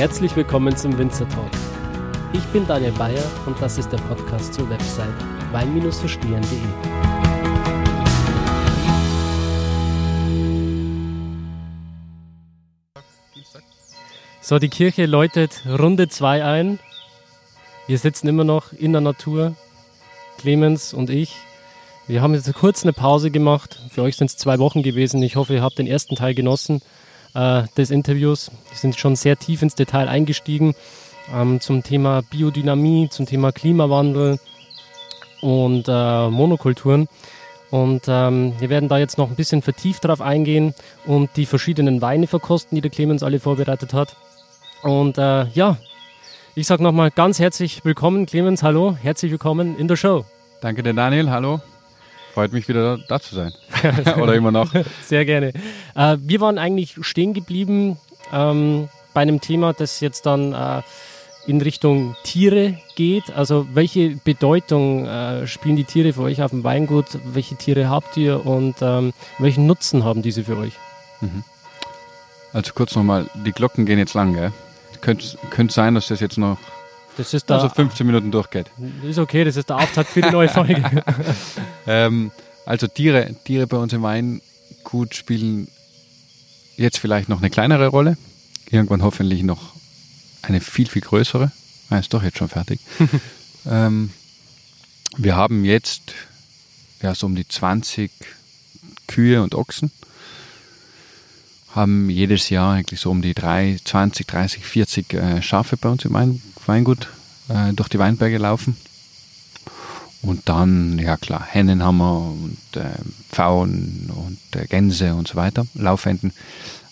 Herzlich willkommen zum Winzer Talk. Ich bin Daniel Bayer und das ist der Podcast zur Website wein-verstehen.de. So, die Kirche läutet Runde 2 ein. Wir sitzen immer noch in der Natur, Clemens und ich. Wir haben jetzt kurz eine Pause gemacht. Für euch sind es zwei Wochen gewesen. Ich hoffe, ihr habt den ersten Teil genossen äh, des Interviews. Wir sind schon sehr tief ins Detail eingestiegen ähm, zum Thema Biodynamie, zum Thema Klimawandel und äh, Monokulturen. Und ähm, wir werden da jetzt noch ein bisschen vertieft drauf eingehen und die verschiedenen Weine verkosten, die der Clemens alle vorbereitet hat. Und äh, ja, ich sage nochmal ganz herzlich willkommen, Clemens, hallo, herzlich willkommen in der Show. Danke dir, Daniel, hallo. Freut mich wieder da zu sein. Oder immer noch. Sehr gerne. Äh, wir waren eigentlich stehen geblieben ähm, bei einem Thema, das jetzt dann äh, in Richtung Tiere geht. Also welche Bedeutung äh, spielen die Tiere für euch auf dem Weingut? Welche Tiere habt ihr und ähm, welchen Nutzen haben diese für euch? Mhm. Also kurz nochmal, die Glocken gehen jetzt lang, gell? Könnte, könnte sein, dass das jetzt noch das ist also 15 Minuten durchgeht. Ist okay, das ist der Auftakt für die neue Folge. ähm, also Tiere, Tiere bei uns im Weingut spielen jetzt vielleicht noch eine kleinere Rolle. Irgendwann hoffentlich noch eine viel, viel größere. Ah, ist doch jetzt schon fertig. ähm, wir haben jetzt ja, so um die 20 Kühe und Ochsen. Haben jedes Jahr eigentlich so um die 3, 20, 30, 40 äh, Schafe bei uns im Weingut äh, durch die Weinberge laufen. Und dann, ja klar, Hennen haben wir und äh, Pfauen und äh, Gänse und so weiter, Laufenten.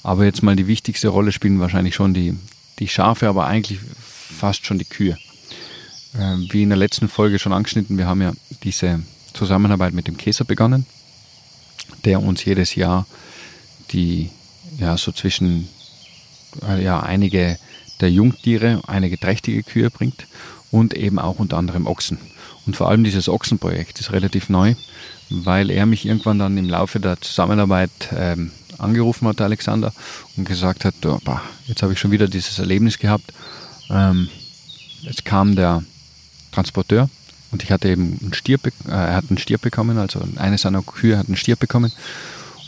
Aber jetzt mal die wichtigste Rolle spielen wahrscheinlich schon die, die Schafe, aber eigentlich fast schon die Kühe. Äh, wie in der letzten Folge schon angeschnitten, wir haben ja diese Zusammenarbeit mit dem Käser begonnen, der uns jedes Jahr die, ja, so zwischen, äh, ja, einige der Jungtiere, einige trächtige Kühe bringt und eben auch unter anderem Ochsen. Und vor allem dieses Ochsenprojekt ist relativ neu, weil er mich irgendwann dann im Laufe der Zusammenarbeit ähm, angerufen hat, Alexander, und gesagt hat, oh, bah, jetzt habe ich schon wieder dieses Erlebnis gehabt. Ähm, jetzt kam der Transporteur und ich hatte eben einen Stier, äh, er hat einen Stier bekommen, also eine seiner Kühe hat einen Stier bekommen.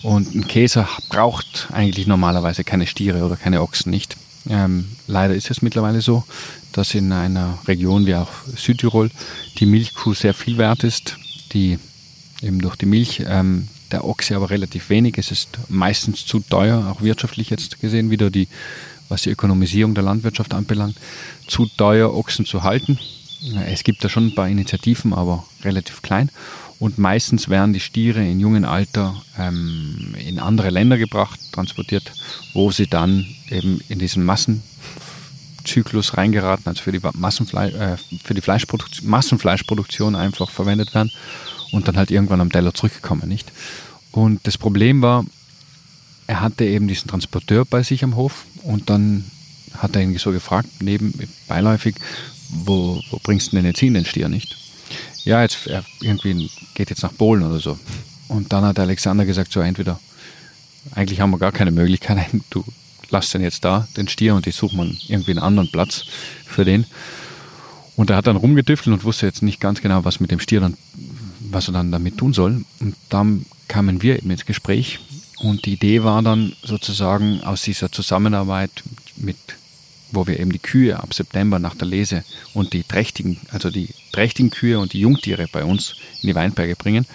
Und ein Käser braucht eigentlich normalerweise keine Stiere oder keine Ochsen nicht. Ähm, leider ist es mittlerweile so, dass in einer Region wie auch Südtirol die Milchkuh sehr viel wert ist, die eben durch die Milch, ähm, der Ochse aber relativ wenig. Es ist meistens zu teuer, auch wirtschaftlich jetzt gesehen, wieder die, was die Ökonomisierung der Landwirtschaft anbelangt, zu teuer, Ochsen zu halten. Es gibt da schon ein paar Initiativen, aber relativ klein. Und meistens werden die Stiere in jungen Alter ähm, in andere Länder gebracht, transportiert, wo sie dann eben in diesen Massenzyklus reingeraten, also für die, Massenfle äh, für die Massenfleischproduktion einfach verwendet werden und dann halt irgendwann am Teller zurückkommen, nicht? Und das Problem war, er hatte eben diesen Transporteur bei sich am Hof und dann hat er ihn so gefragt, neben beiläufig, wo, wo bringst du denn jetzt hin, den Stier nicht? Ja, jetzt irgendwie geht jetzt nach Polen oder so. Und dann hat Alexander gesagt, so entweder, eigentlich haben wir gar keine Möglichkeit, du lass den jetzt da, den Stier, und ich suche mal irgendwie einen anderen Platz für den. Und er hat dann rumgetüftelt und wusste jetzt nicht ganz genau, was mit dem Stier dann, was er dann damit tun soll. Und dann kamen wir eben ins Gespräch. Und die Idee war dann sozusagen aus dieser Zusammenarbeit mit wo wir eben die Kühe ab September nach der Lese und die trächtigen, also die trächtigen Kühe und die Jungtiere bei uns in die Weinberge bringen,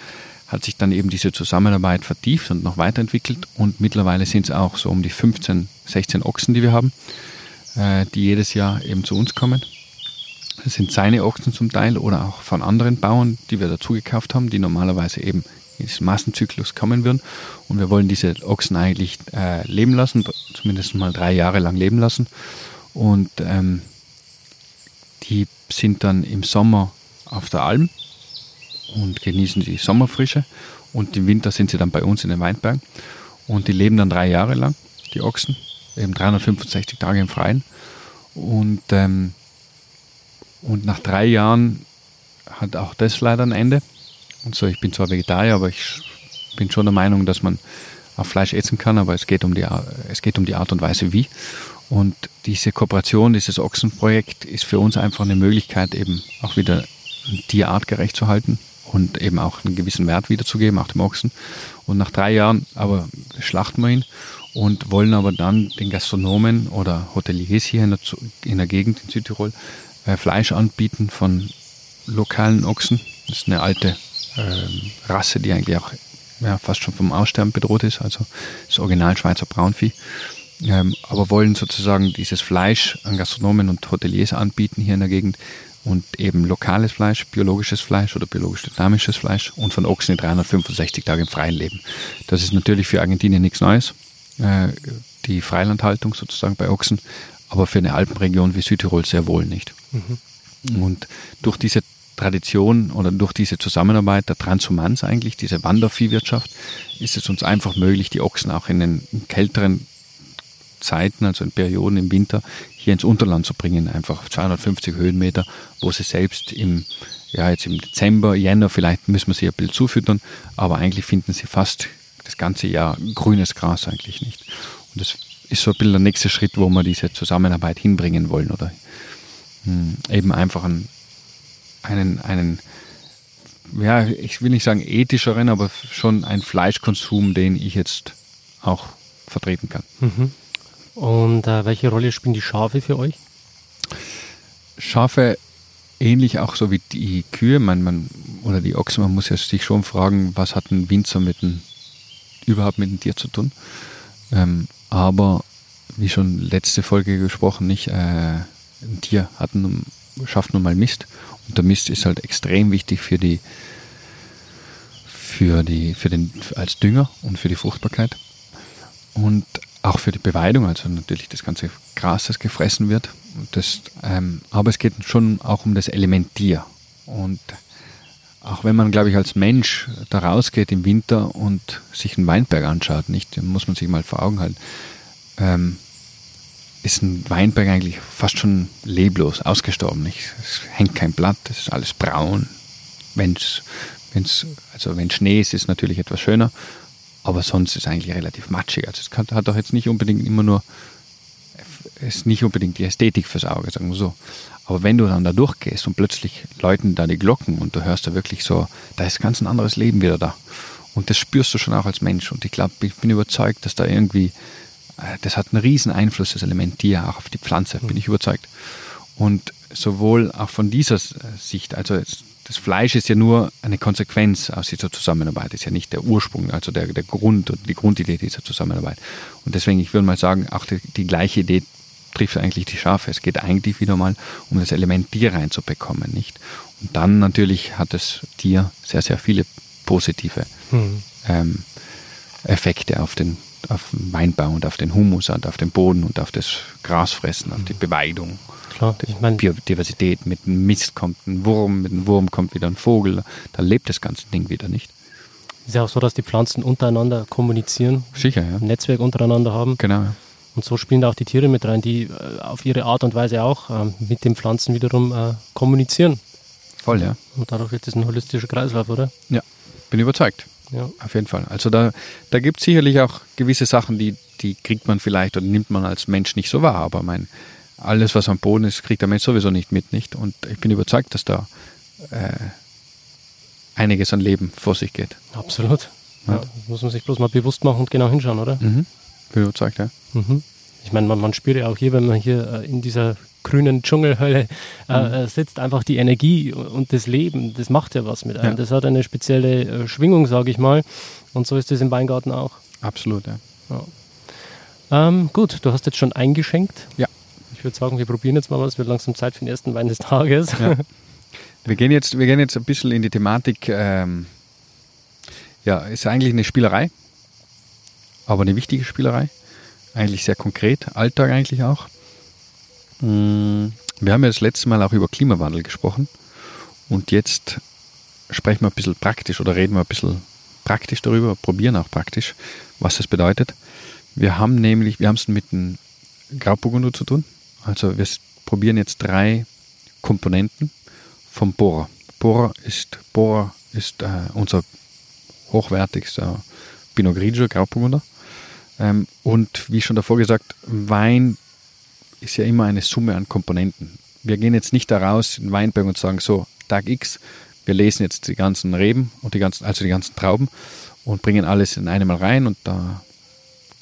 hat sich dann eben diese Zusammenarbeit vertieft und noch weiterentwickelt und mittlerweile sind es auch so um die 15, 16 Ochsen, die wir haben, äh, die jedes Jahr eben zu uns kommen. Das sind seine Ochsen zum Teil oder auch von anderen Bauern, die wir dazu gekauft haben, die normalerweise eben in diesen Massenzyklus kommen würden. Und wir wollen diese Ochsen eigentlich äh, leben lassen, zumindest mal drei Jahre lang leben lassen und ähm, die sind dann im Sommer auf der Alm und genießen die Sommerfrische. Und im Winter sind sie dann bei uns in den Weinbergen. Und die leben dann drei Jahre lang, die Ochsen, eben 365 Tage im Freien. Und, ähm, und nach drei Jahren hat auch das leider ein Ende. Und so, ich bin zwar Vegetarier, aber ich bin schon der Meinung, dass man auch Fleisch essen kann, aber es geht um die, es geht um die Art und Weise wie. Und diese Kooperation, dieses Ochsenprojekt ist für uns einfach eine Möglichkeit, eben auch wieder tierartgerecht zu halten und eben auch einen gewissen Wert wiederzugeben, auch dem Ochsen. Und nach drei Jahren aber schlachten wir ihn und wollen aber dann den Gastronomen oder Hoteliers hier in der, in der Gegend in Südtirol äh, Fleisch anbieten von lokalen Ochsen. Das ist eine alte äh, Rasse, die eigentlich auch ja, fast schon vom Aussterben bedroht ist, also das Original Schweizer Braunvieh. Ähm, aber wollen sozusagen dieses Fleisch an Gastronomen und Hoteliers anbieten hier in der Gegend und eben lokales Fleisch, biologisches Fleisch oder biologisch-dynamisches Fleisch und von Ochsen in 365 Tagen im freien Leben. Das ist natürlich für Argentinien nichts Neues, äh, die Freilandhaltung sozusagen bei Ochsen, aber für eine Alpenregion wie Südtirol sehr wohl nicht. Mhm. Und durch diese Tradition oder durch diese Zusammenarbeit der Transhumanz eigentlich, diese Wanderviehwirtschaft, ist es uns einfach möglich, die Ochsen auch in den kälteren Zeiten, also in Perioden im Winter, hier ins Unterland zu bringen, einfach auf 250 Höhenmeter, wo sie selbst im, ja, jetzt im Dezember, Jänner, vielleicht müssen wir sie ein bisschen zufüttern, aber eigentlich finden sie fast das ganze Jahr grünes Gras eigentlich nicht. Und das ist so ein bisschen der nächste Schritt, wo wir diese Zusammenarbeit hinbringen wollen oder hm, eben einfach einen, einen, einen ja, ich will nicht sagen ethischeren, aber schon ein Fleischkonsum, den ich jetzt auch vertreten kann. Mhm. Und äh, welche Rolle spielen die Schafe für euch? Schafe ähnlich auch so wie die Kühe, man, man, oder die Ochsen, man muss ja sich schon fragen, was hat ein Winzer mit dem, überhaupt mit dem Tier zu tun. Ähm, aber wie schon letzte Folge gesprochen, nicht, äh, ein Tier hat nun, schafft nun mal Mist und der Mist ist halt extrem wichtig für die, für die, für den, als Dünger und für die Fruchtbarkeit. Und auch für die Beweidung, also natürlich das ganze Gras, das gefressen wird. Das, ähm, aber es geht schon auch um das Element Tier. Und auch wenn man, glaube ich, als Mensch da rausgeht im Winter und sich einen Weinberg anschaut, nicht, muss man sich mal vor Augen halten, ähm, ist ein Weinberg eigentlich fast schon leblos, ausgestorben. Nicht? Es hängt kein Blatt, es ist alles braun. Wenn's, wenn's, also wenn Schnee ist, ist es natürlich etwas schöner. Aber sonst ist es eigentlich relativ matschig. Also es kann, hat doch jetzt nicht unbedingt immer nur, ist nicht unbedingt die Ästhetik fürs Auge, sagen wir so. Aber wenn du dann da durchgehst und plötzlich läuten da die Glocken und du hörst da wirklich so, da ist ganz ein anderes Leben wieder da. Und das spürst du schon auch als Mensch. Und ich glaube, ich bin überzeugt, dass da irgendwie, äh, das hat einen riesen Einfluss, das Element Tier, auch auf die Pflanze, bin ich überzeugt. Und sowohl auch von dieser Sicht, also das Fleisch ist ja nur eine Konsequenz aus dieser Zusammenarbeit, ist ja nicht der Ursprung, also der, der Grund und die Grundidee dieser Zusammenarbeit. Und deswegen, ich würde mal sagen, auch die, die gleiche Idee trifft eigentlich die Schafe. Es geht eigentlich wieder mal um das Element Tier reinzubekommen, nicht? Und dann natürlich hat das Tier sehr, sehr viele positive hm. ähm, Effekte auf den, auf den Weinbau und auf den Humus und auf den Boden und auf das Grasfressen, auf die hm. Beweidung klar. Ich meine, Biodiversität, mit einem Mist kommt ein Wurm, mit einem Wurm kommt wieder ein Vogel, da lebt das ganze Ding wieder nicht. Ist ja auch so, dass die Pflanzen untereinander kommunizieren. Sicher, ja. Ein Netzwerk untereinander haben. Genau. Ja. Und so spielen da auch die Tiere mit rein, die äh, auf ihre Art und Weise auch äh, mit den Pflanzen wiederum äh, kommunizieren. Voll, ja. Und dadurch wird es ein holistischer Kreislauf, oder? Ja, bin überzeugt. Ja. Auf jeden Fall. Also da, da gibt es sicherlich auch gewisse Sachen, die, die kriegt man vielleicht oder nimmt man als Mensch nicht so wahr. Aber mein, alles, was am Boden ist, kriegt der Mensch sowieso nicht mit, nicht? Und ich bin überzeugt, dass da äh, einiges an Leben vor sich geht. Absolut. Ja. ja. muss man sich bloß mal bewusst machen und genau hinschauen, oder? Mhm. Bin überzeugt, ja. Mhm. Ich meine, man, man, spürt ja auch hier, wenn man hier äh, in dieser grünen Dschungelhölle äh, mhm. Äh, sitzt, einfach die Energie und das Leben, das macht ja was mit einem. Ja. Das hat eine spezielle äh, Schwingung, sage ich mal. Und so ist es im Weingarten auch. Absolut, ja. ja. Ähm, gut, du hast jetzt schon eingeschenkt. Ja. Ich würde sagen, wir probieren jetzt mal was. Es wird langsam Zeit für den ersten Wein des Tages. Ja. Wir, gehen jetzt, wir gehen jetzt ein bisschen in die Thematik. Ähm, ja, ist eigentlich eine Spielerei, aber eine wichtige Spielerei. Eigentlich sehr konkret, Alltag eigentlich auch. Wir haben ja das letzte Mal auch über Klimawandel gesprochen. Und jetzt sprechen wir ein bisschen praktisch oder reden wir ein bisschen praktisch darüber, probieren auch praktisch, was das bedeutet. Wir haben nämlich, wir haben es mit dem Grauburgunder zu tun. Also wir probieren jetzt drei Komponenten vom Bohrer. Bohrer ist, Bohrer ist äh, unser hochwertigster Pinot Grigio, Grauburgunder. Ähm, und wie schon davor gesagt, Wein ist ja immer eine Summe an Komponenten. Wir gehen jetzt nicht da raus in Weinberg und sagen so, Tag X, wir lesen jetzt die ganzen Reben und die ganzen, also die ganzen Trauben und bringen alles in einem Mal rein und da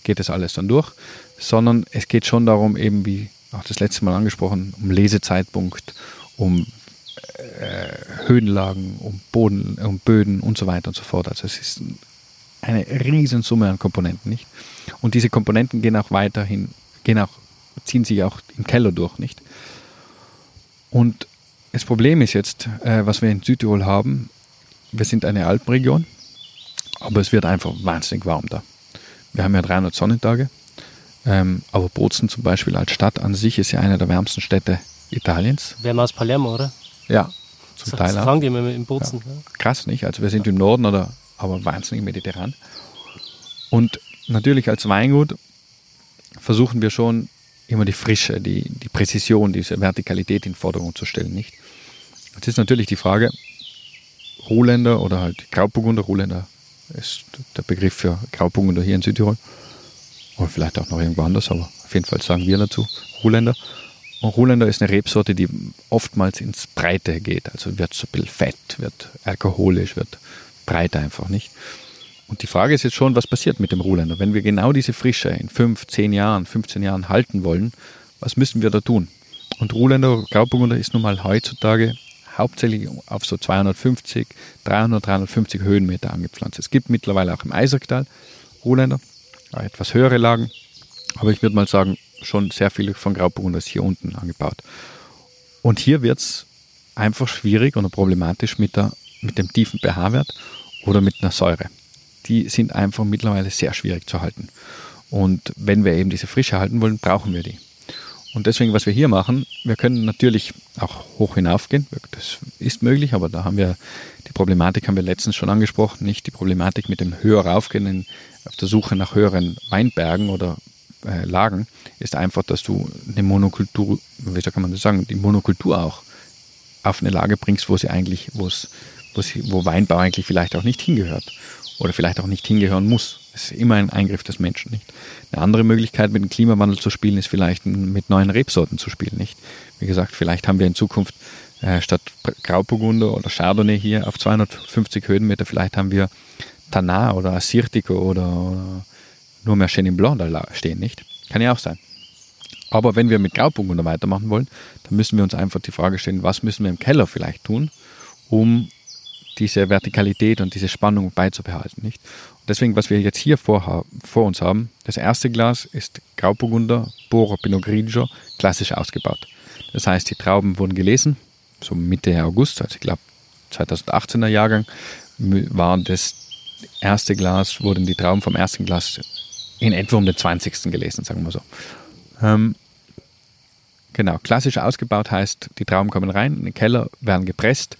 geht das alles dann durch, sondern es geht schon darum, eben wie auch das letzte Mal angesprochen, um Lesezeitpunkt, um äh, Höhenlagen, um Boden, um Böden und so weiter und so fort. Also es ist eine riesen Summe an Komponenten, nicht? Und diese Komponenten gehen auch weiterhin, gehen auch, ziehen sich auch im Keller durch, nicht? Und das Problem ist jetzt, äh, was wir in Südtirol haben, wir sind eine Alpenregion, aber es wird einfach wahnsinnig warm da. Wir haben ja 300 Sonnentage, ähm, aber Bozen zum Beispiel als Stadt an sich ist ja eine der wärmsten Städte Italiens. Wärmer aus Palermo, oder? Ja, zum so, Teil so sagen die immer im Bozen. Ja. Krass, nicht? Also wir sind im Norden, oder, aber wahnsinnig mediterran. Und natürlich als Weingut versuchen wir schon immer die Frische, die, die Präzision, diese Vertikalität in den Vordergrund zu stellen, nicht? Jetzt ist natürlich die Frage, Ruhländer oder halt Grauburgunder, Ruhländer ist der Begriff für Grauburgunder hier in Südtirol. Oder vielleicht auch noch irgendwo anders, aber auf jeden Fall sagen wir dazu Ruhländer. Und Ruhländer ist eine Rebsorte, die oftmals ins Breite geht. Also wird so ein bisschen fett, wird alkoholisch, wird breiter einfach nicht. Und die Frage ist jetzt schon, was passiert mit dem Ruhländer? Wenn wir genau diese Frische in 5, 10 Jahren, 15 Jahren halten wollen, was müssen wir da tun? Und Ruhländer Grauburgunder ist nun mal heutzutage hauptsächlich auf so 250, 300, 350 Höhenmeter angepflanzt. Es gibt mittlerweile auch im Eisertal Ruhländer, etwas höhere Lagen, aber ich würde mal sagen, schon sehr viele von Grauburgunder ist hier unten angebaut. Und hier wird es einfach schwierig oder problematisch mit, der, mit dem tiefen pH-Wert oder mit einer Säure. Die sind einfach mittlerweile sehr schwierig zu halten. Und wenn wir eben diese Frische halten wollen, brauchen wir die. Und deswegen, was wir hier machen, wir können natürlich auch hoch hinaufgehen. Das ist möglich, aber da haben wir die Problematik, haben wir letztens schon angesprochen, nicht die Problematik mit dem höher raufgehen auf der Suche nach höheren Weinbergen oder äh, Lagen, ist einfach, dass du eine Monokultur, wie kann man das sagen, die Monokultur auch auf eine Lage bringst, wo sie eigentlich, wo es, wo Weinbau eigentlich vielleicht auch nicht hingehört oder vielleicht auch nicht hingehören muss. Es ist immer ein Eingriff des Menschen, nicht? Eine andere Möglichkeit, mit dem Klimawandel zu spielen, ist vielleicht mit neuen Rebsorten zu spielen, nicht? Wie gesagt, vielleicht haben wir in Zukunft äh, statt Grauburgunder oder Chardonnay hier auf 250 Höhenmeter, vielleicht haben wir Tanat oder Assyrtiko oder, oder nur mehr Chenin Blanc da stehen, nicht? Kann ja auch sein. Aber wenn wir mit Grauburgunder weitermachen wollen, dann müssen wir uns einfach die Frage stellen, was müssen wir im Keller vielleicht tun, um diese Vertikalität und diese Spannung beizubehalten. Nicht? Und deswegen, was wir jetzt hier vor, vor uns haben, das erste Glas ist Grauburgunder, Boro Pinot Grigio, klassisch ausgebaut. Das heißt, die Trauben wurden gelesen, so Mitte August, also ich glaube 2018er Jahrgang, waren das erste Glas, wurden die Trauben vom ersten Glas in etwa um den 20. gelesen, sagen wir so. Ähm, genau, klassisch ausgebaut heißt, die Trauben kommen rein in den Keller, werden gepresst,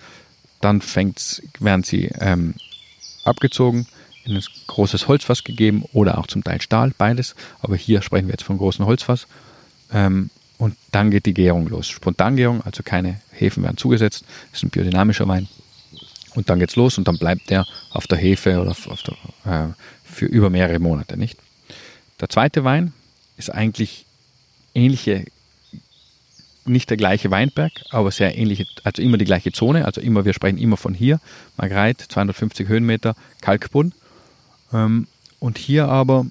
dann fängt's, werden sie ähm, abgezogen, in ein großes Holzfass gegeben oder auch zum Teil Stahl, beides. Aber hier sprechen wir jetzt vom großen Holzfass. Ähm, und dann geht die Gärung los. Spontangärung, also keine Hefen werden zugesetzt. Das ist ein biodynamischer Wein. Und dann geht's los und dann bleibt der auf der Hefe oder auf der, äh, für über mehrere Monate, nicht? Der zweite Wein ist eigentlich ähnliche nicht der gleiche Weinberg, aber sehr ähnliche, also immer die gleiche Zone, also immer, wir sprechen immer von hier, Margreit, 250 Höhenmeter, Kalkboden. Ähm, und hier aber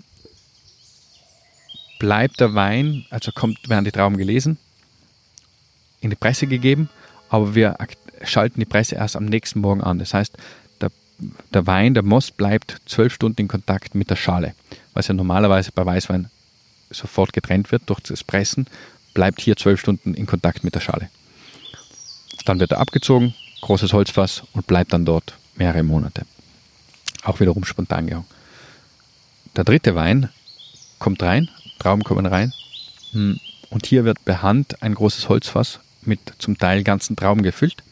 bleibt der Wein, also kommt, werden die Trauben gelesen, in die Presse gegeben, aber wir schalten die Presse erst am nächsten Morgen an. Das heißt, der, der Wein, der Most bleibt zwölf Stunden in Kontakt mit der Schale, was ja normalerweise bei Weißwein sofort getrennt wird durch das Pressen bleibt hier zwölf Stunden in Kontakt mit der Schale. Dann wird er abgezogen, großes Holzfass und bleibt dann dort mehrere Monate. Auch wiederum Spontangärung. Der dritte Wein kommt rein, Trauben kommen rein hm, und hier wird per Hand ein großes Holzfass mit zum Teil ganzen Trauben gefüllt.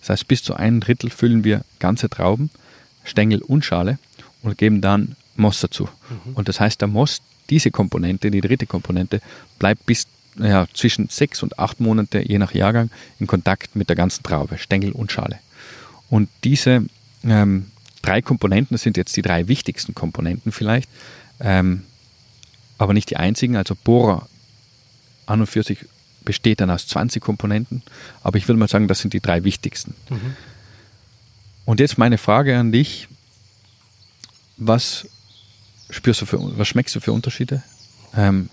Das heißt, bis zu einem Drittel füllen wir ganze Trauben, Stängel und Schale und geben dann Most dazu. Mhm. Und das heißt, der Most, diese Komponente, die dritte Komponente, bleibt bis ja, zwischen sechs und acht Monate, je nach Jahrgang, in Kontakt mit der ganzen Traube, Stängel und Schale. Und diese, ähm, drei Komponenten, sind jetzt die drei wichtigsten Komponenten vielleicht, ähm, aber nicht die einzigen. Also Bohrer an und für sich besteht dann aus 20 Komponenten, aber ich würde mal sagen, das sind die drei wichtigsten. Mhm. Und jetzt meine Frage an dich, was spürst du für, was schmeckst du für Unterschiede? Ähm,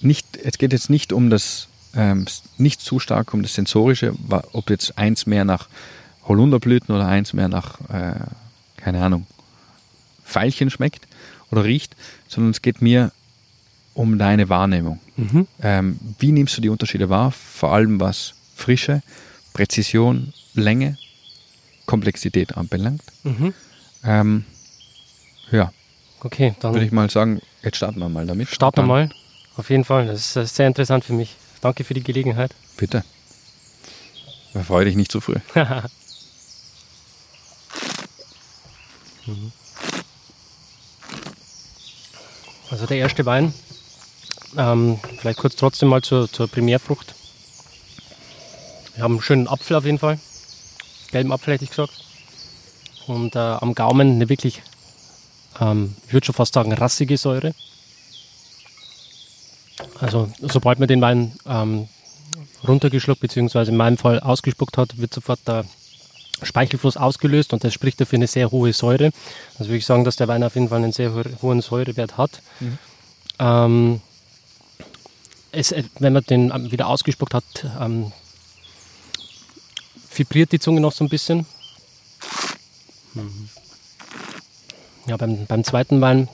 nicht, es geht jetzt nicht um das, ähm, nicht zu stark um das Sensorische, ob jetzt eins mehr nach Holunderblüten oder eins mehr nach, äh, keine Ahnung, Veilchen schmeckt oder riecht, sondern es geht mir um deine Wahrnehmung. Mhm. Ähm, wie nimmst du die Unterschiede wahr? Vor allem was Frische, Präzision, Länge, Komplexität anbelangt. Mhm. Ähm, ja. Okay, dann würde ich mal sagen, jetzt starten wir mal damit. Starten wir mal. Auf jeden Fall. Das ist sehr interessant für mich. Danke für die Gelegenheit. Bitte. Freue dich nicht zu früh. Mhm. Also der erste Wein, ähm, vielleicht kurz trotzdem mal zur, zur Primärfrucht. Wir haben einen schönen Apfel auf jeden Fall, gelben Apfel hätte ich gesagt. Und äh, am Gaumen eine wirklich, ähm, ich würde schon fast sagen, rassige Säure. Also sobald man den Wein ähm, runtergeschluckt, beziehungsweise in meinem Fall ausgespuckt hat, wird sofort der Speichelfluss ausgelöst und das spricht dafür eine sehr hohe Säure. Also würde ich sagen, dass der Wein auf jeden Fall einen sehr hohen Säurewert hat. Mhm. Ähm, es, äh, wenn man den ähm, wieder ausgespuckt hat, ähm, vibriert die Zunge noch so ein bisschen. Mhm. Ja, beim, beim zweiten Wein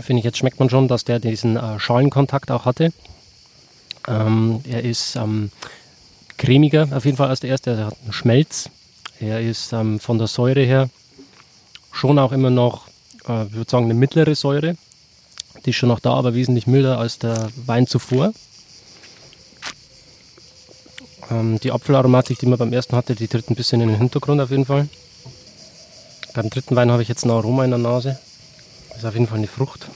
finde ich, jetzt schmeckt man schon, dass der diesen äh, Schalenkontakt auch hatte. Ähm, er ist ähm, cremiger auf jeden Fall als der erste, er hat einen Schmelz. Er ist ähm, von der Säure her schon auch immer noch, äh, ich würde sagen, eine mittlere Säure. Die ist schon noch da, aber wesentlich milder als der Wein zuvor. Ähm, die Apfelaromatik, die man beim ersten hatte, die tritt ein bisschen in den Hintergrund auf jeden Fall. Beim dritten Wein habe ich jetzt ein Aroma in der Nase. Das ist auf jeden Fall eine Frucht.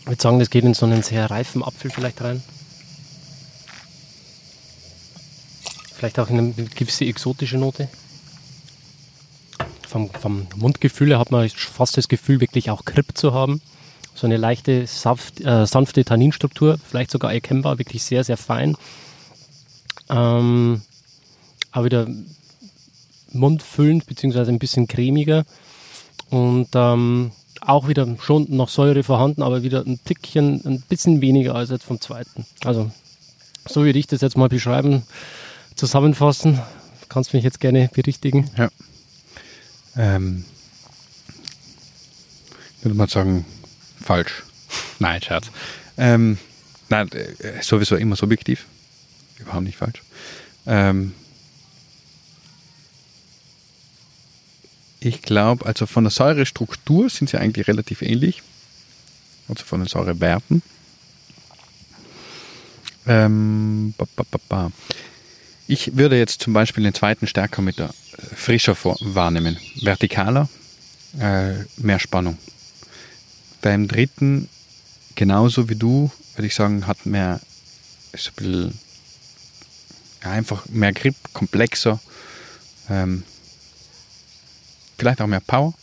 Ich würde sagen, das geht in so einen sehr reifen Apfel vielleicht rein. Vielleicht auch in eine gewisse exotische Note vom, vom Mundgefühl hat man fast das Gefühl, wirklich auch Grip zu haben. So eine leichte, saft, äh, sanfte Tanninstruktur, vielleicht sogar erkennbar, wirklich sehr, sehr fein. Ähm, aber wieder mundfüllend, beziehungsweise ein bisschen cremiger. Und ähm, auch wieder schon noch Säure vorhanden, aber wieder ein Tickchen, ein bisschen weniger als jetzt vom zweiten. Also, so würde ich das jetzt mal beschreiben, zusammenfassen. Kannst mich jetzt gerne berichtigen. Ja ähm, würde man sagen, falsch. Nein, Scherz. Ähm, nein, äh, sowieso immer subjektiv. Überhaupt nicht falsch. Ähm, ich glaube, also von der Säurestruktur sind sie eigentlich relativ ähnlich. Also von den Säurewerten. Ähm, ba, ba, ba, ich würde jetzt zum Beispiel den zweiten stärker mit der äh, frischer wahrnehmen. Vertikaler, äh, mehr Spannung. Beim dritten, genauso wie du, würde ich sagen, hat mehr, ist ein bisschen, ja, einfach mehr Grip, komplexer, ähm, vielleicht auch mehr Power,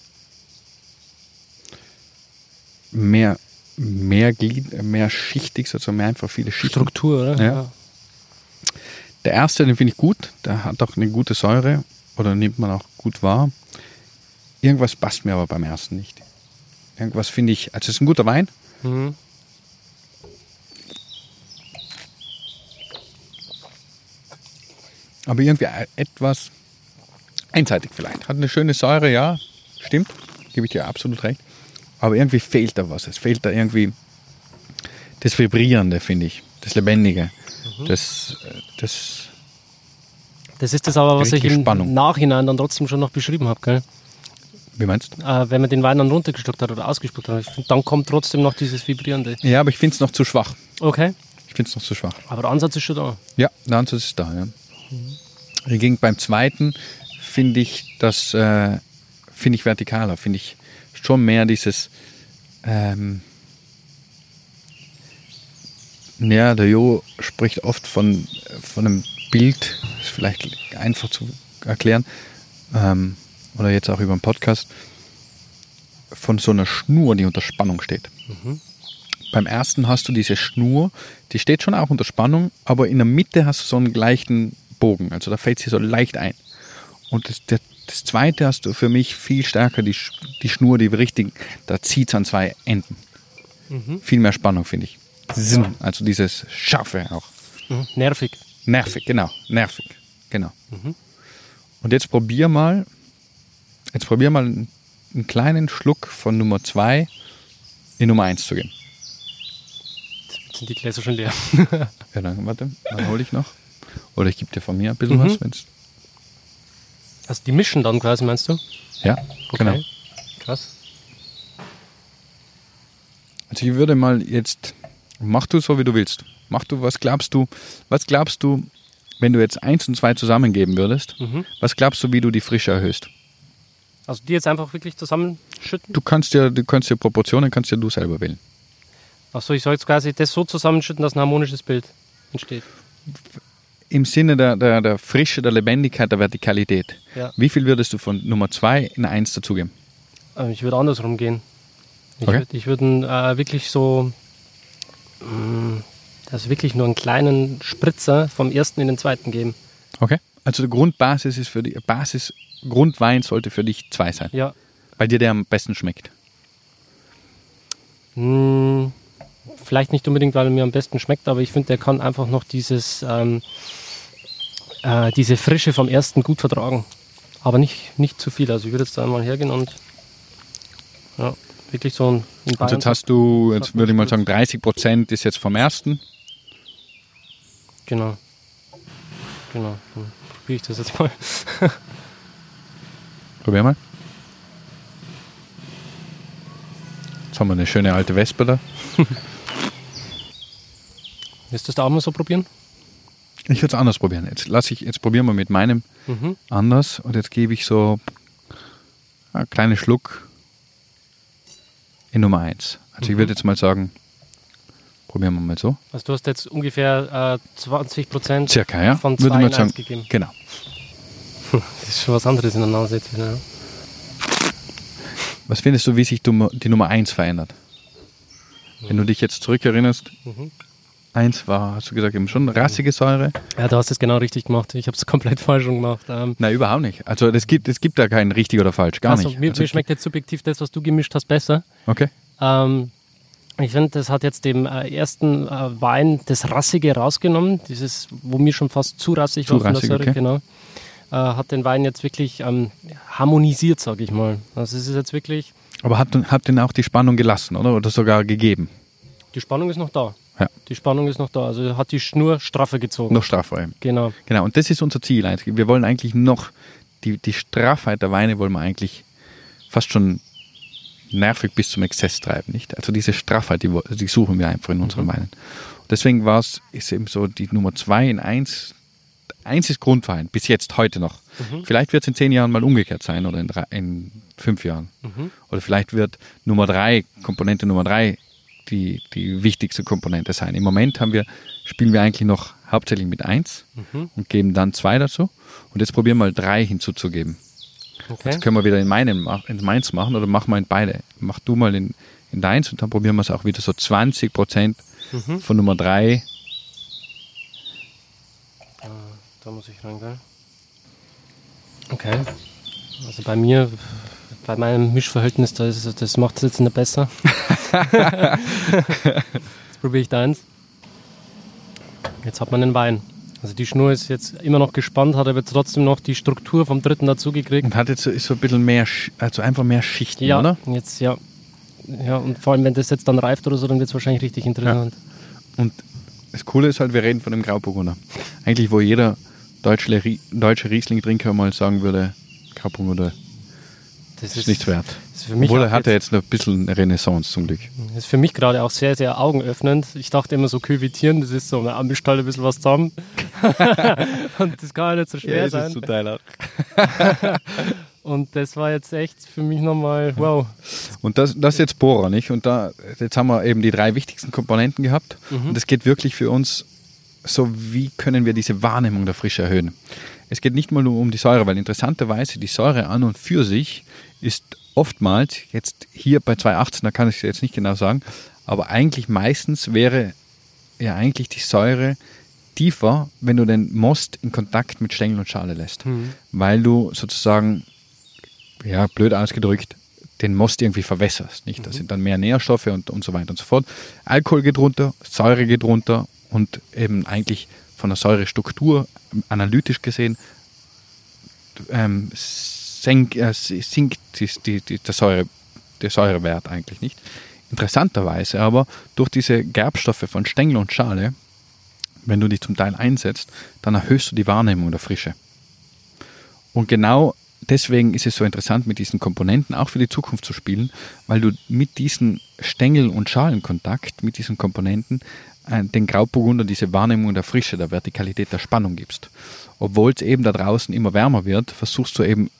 mehr, mehr Glied, mehr schichtig, sozusagen mehr einfach viele Schichten. Struktur, oder? Ja. Der erste, den finde ich gut, der hat auch eine gute Säure oder nimmt man auch gut wahr. Irgendwas passt mir aber beim ersten nicht. Irgendwas finde ich, also es ist ein guter Wein. Mhm. Aber irgendwie etwas einseitig vielleicht. Hat eine schöne Säure, ja, stimmt, gebe ich dir absolut recht. Aber irgendwie fehlt da was. Es fehlt da irgendwie das Vibrierende, finde ich. Das Lebendige. Mhm. Das, das, das ist das aber, was ich im Spannung. Nachhinein dann trotzdem schon noch beschrieben habe, gell? Wie meinst du? Äh, wenn man den Wein dann runtergeschluckt hat oder ausgespuckt hat, find, dann kommt trotzdem noch dieses Vibrierende. Ja, aber ich finde es noch zu schwach. Okay. Ich finde es noch zu schwach. Aber der Ansatz ist schon da. Ja, der Ansatz ist da, ja. Mhm. Hingegen beim zweiten finde ich das, äh, finde ich vertikaler, finde ich schon mehr dieses, ähm, ja, der Jo spricht oft von, von einem Bild, ist vielleicht einfach zu erklären. Ähm, oder jetzt auch über den Podcast von so einer Schnur, die unter Spannung steht. Beim ersten hast du diese Schnur, die steht schon auch unter Spannung, aber in der Mitte hast du so einen leichten Bogen, also da fällt sie so leicht ein. Und das, der, das zweite hast du für mich viel stärker die, die Schnur, die richtig, da zieht es an zwei Enden. Viel mehr Spannung, finde ich. Zinn, Also dieses Scharfe auch. Mhm. Nervig. Nervig, genau. Nervig, genau. Und jetzt probier mal, jetzt probier mal einen, einen kleinen Schluck von Nummer 2 in Nummer 1 zu geben. Jetzt sind die Gläser schon leer. Ja, dann warte, dann hole ich noch. Oder ich gebe dir von mir ein bisschen Mhm. was, wenn's. Also die mischen dann quasi, meinst du? Ja, genau. Krass. Also ich würde mal jetzt, mach du so, wie du willst. Mach du, was glaubst du, was glaubst du, wenn du jetzt 1 und 2 zusammengeben würdest, Mhm. was glaubst du, wie du die Frische erhöhst? Also die jetzt einfach wirklich zusammenschütten? Du kannst ja, du kannst ja Proportionen, kannst ja du selber wählen. Achso, ich soll jetzt quasi das so zusammenschütten, dass ein harmonisches Bild entsteht. Im Sinne der, der, der Frische, der Lebendigkeit, der Vertikalität. Ja. Wie viel würdest du von Nummer 2 in 1 dazugeben? Äh, Ich würde andersrum gehen. Ich Okay. würde würd äh, wirklich so, mh, also wirklich nur einen kleinen Spritzer vom ersten in den zweiten geben. Okay. Also die Grundbasis ist für die Basis, Grundwein sollte für dich 2 sein, Ja. weil dir der am besten schmeckt. Mh, vielleicht nicht unbedingt, weil er mir am besten schmeckt, aber ich finde, der kann einfach noch dieses, ähm, äh, diese Frische vom ersten gut vertragen. Aber nicht, nicht zu viel. Also ich würde jetzt da mal hergehen und ja, wirklich so ein, Bayern- jetzt hast du, jetzt würde ich mal sagen, 30 Prozent ist jetzt vom ersten. Genau. Genau. Dann probiere ich das jetzt mal. Probier mal. Jetzt haben wir eine schöne alte Wespe da. Willst du das da auch mal so probieren? Ich würde es anders probieren. Jetzt lass ich, jetzt probieren wir mit meinem Mhm. anders und jetzt gebe ich so einen kleinen Schluck in Nummer 1. Also ich Mhm. würde jetzt mal sagen, probieren wir mal so. Also du hast jetzt ungefähr äh, 20 Prozent Circa, ja? von Würde zwei ich mal in sagen. gegeben. Genau. Das ist schon was anderes in der Nase jetzt wieder. Ja. Was findest du, wie sich die Nummer 1 verändert? Wenn du dich jetzt zurückerinnerst, Mhm. 1 war, hast du gesagt, eben schon rassige Säure. ja, du hast es genau richtig gemacht. Ich habe es komplett falsch gemacht. Ähm, Nein, überhaupt nicht. Also es gibt, es gibt da kein richtig oder falsch, gar also, nicht. Mir, also, mir schmeckt jetzt subjektiv das, was du gemischt hast, besser. Okay. Ähm, ich finde, das hat jetzt dem äh, ersten äh, Wein das Rassige rausgenommen. Dieses, wo mir schon fast zu rassig Zu war von der Säure, okay. genau. Äh, hat den Wein jetzt wirklich ähm, harmonisiert, sage ich mal. Also es ist jetzt wirklich, Aber hat, hat denn auch die Spannung gelassen, oder? Oder sogar gegeben? die Spannung ist noch da. Ja. Die Spannung ist noch da. Also hat die Schnur straffer gezogen. Noch straffer. Genau. Genau, und das ist unser Ziel. Wir wollen eigentlich noch, die, die Straffheit der Weine wollen wir eigentlich fast schon nervig bis zum Exzess treiben, nicht? Also diese Straffheit, die, die suchen wir einfach in unseren Weinen. Und deswegen war es, ist eben so die Nummer zwei in eins. Eins ist Grundwein, bis jetzt, heute noch. Vielleicht wird es in zehn Jahren mal umgekehrt sein oder in, drei, in fünf Jahren. Oder vielleicht wird Nummer drei, Komponente Nummer drei, die, die wichtigste Komponente sein. Im Moment haben wir, spielen wir eigentlich noch hauptsächlich mit eins und geben dann zwei dazu. Und jetzt probieren wir mal drei hinzuzugeben. Okay. Das können wir wieder in, meinem, mach- in meins machen oder machen wir in beide. Mach du mal in, in deins und dann probieren wir es auch wieder so 20 Prozent von Nummer drei. Da muss ich rein, gell? Okay. Also bei mir, bei meinem Mischverhältnis, da ist, es- das macht es jetzt nicht besser. jetzt probiere ich deins. Jetzt hat man den Wein. Also die Schnur ist jetzt immer noch gespannt, hat aber trotzdem noch die Struktur vom dritten dazugekriegt. Und hat jetzt so, ist so ein bisschen mehr, also einfach mehr Schichten, Ja, oder? jetzt ja. Ja, und vor allem, wenn das jetzt dann reift oder so, dann wird es wahrscheinlich richtig interessant. Und das Coole ist halt, wir reden von dem Grauburgunder. Eigentlich, wo jeder deutsche, deutsche Riesling-Trinker mal sagen würde, Grauburgunder Das ist nichts wert. ist Obwohl er hatte jetzt- jetzt ein bisschen eine Renaissance zum Glück. Das ist für mich gerade auch sehr, sehr augenöffnend. Ich dachte immer so küvitieren, das ist so, man anbestellt ein bisschen was zusammen. und das kann ja nicht so schwer sein. Teil auch. Und das war jetzt echt für mich nochmal, wow. Und das, das ist jetzt Bohrer, nicht? Und da, jetzt haben wir eben die drei wichtigsten Komponenten gehabt. Und es geht wirklich für uns so, wie können wir diese Wahrnehmung der Frische erhöhen? es geht nicht mal nur um die Säure, weil interessanterweise die Säure an und für sich ist oftmals, jetzt hier bei 218, da kann ich es jetzt nicht genau sagen, aber eigentlich meistens wäre ja eigentlich die Säure tiefer, wenn du den Most in Kontakt mit Stängel und Schale lässt. Mhm. Weil du sozusagen, ja, blöd ausgedrückt, den Most irgendwie verwässerst. Nicht? Da mhm. sind dann mehr Nährstoffe und, und so weiter und so fort. Alkohol geht runter, Säure geht runter und eben eigentlich von der Säurestruktur analytisch gesehen ähm, senk, äh, sinkt die, die, die, der, Säure, der Säurewert eigentlich nicht. Interessanterweise aber durch diese Gerbstoffe von Stängel und Schale, wenn du die zum Teil einsetzt, dann erhöhst du die Wahrnehmung der Frische. Und genau deswegen ist es so interessant, mit diesen Komponenten auch für die Zukunft zu spielen, weil du mit diesem Stängel- und Schalenkontakt, mit diesen Komponenten, äh, den Grauburgunder diese Wahrnehmung der Frische, der Vertikalität, der Spannung gibst. Obwohl es eben da draußen immer wärmer wird, versuchst du eben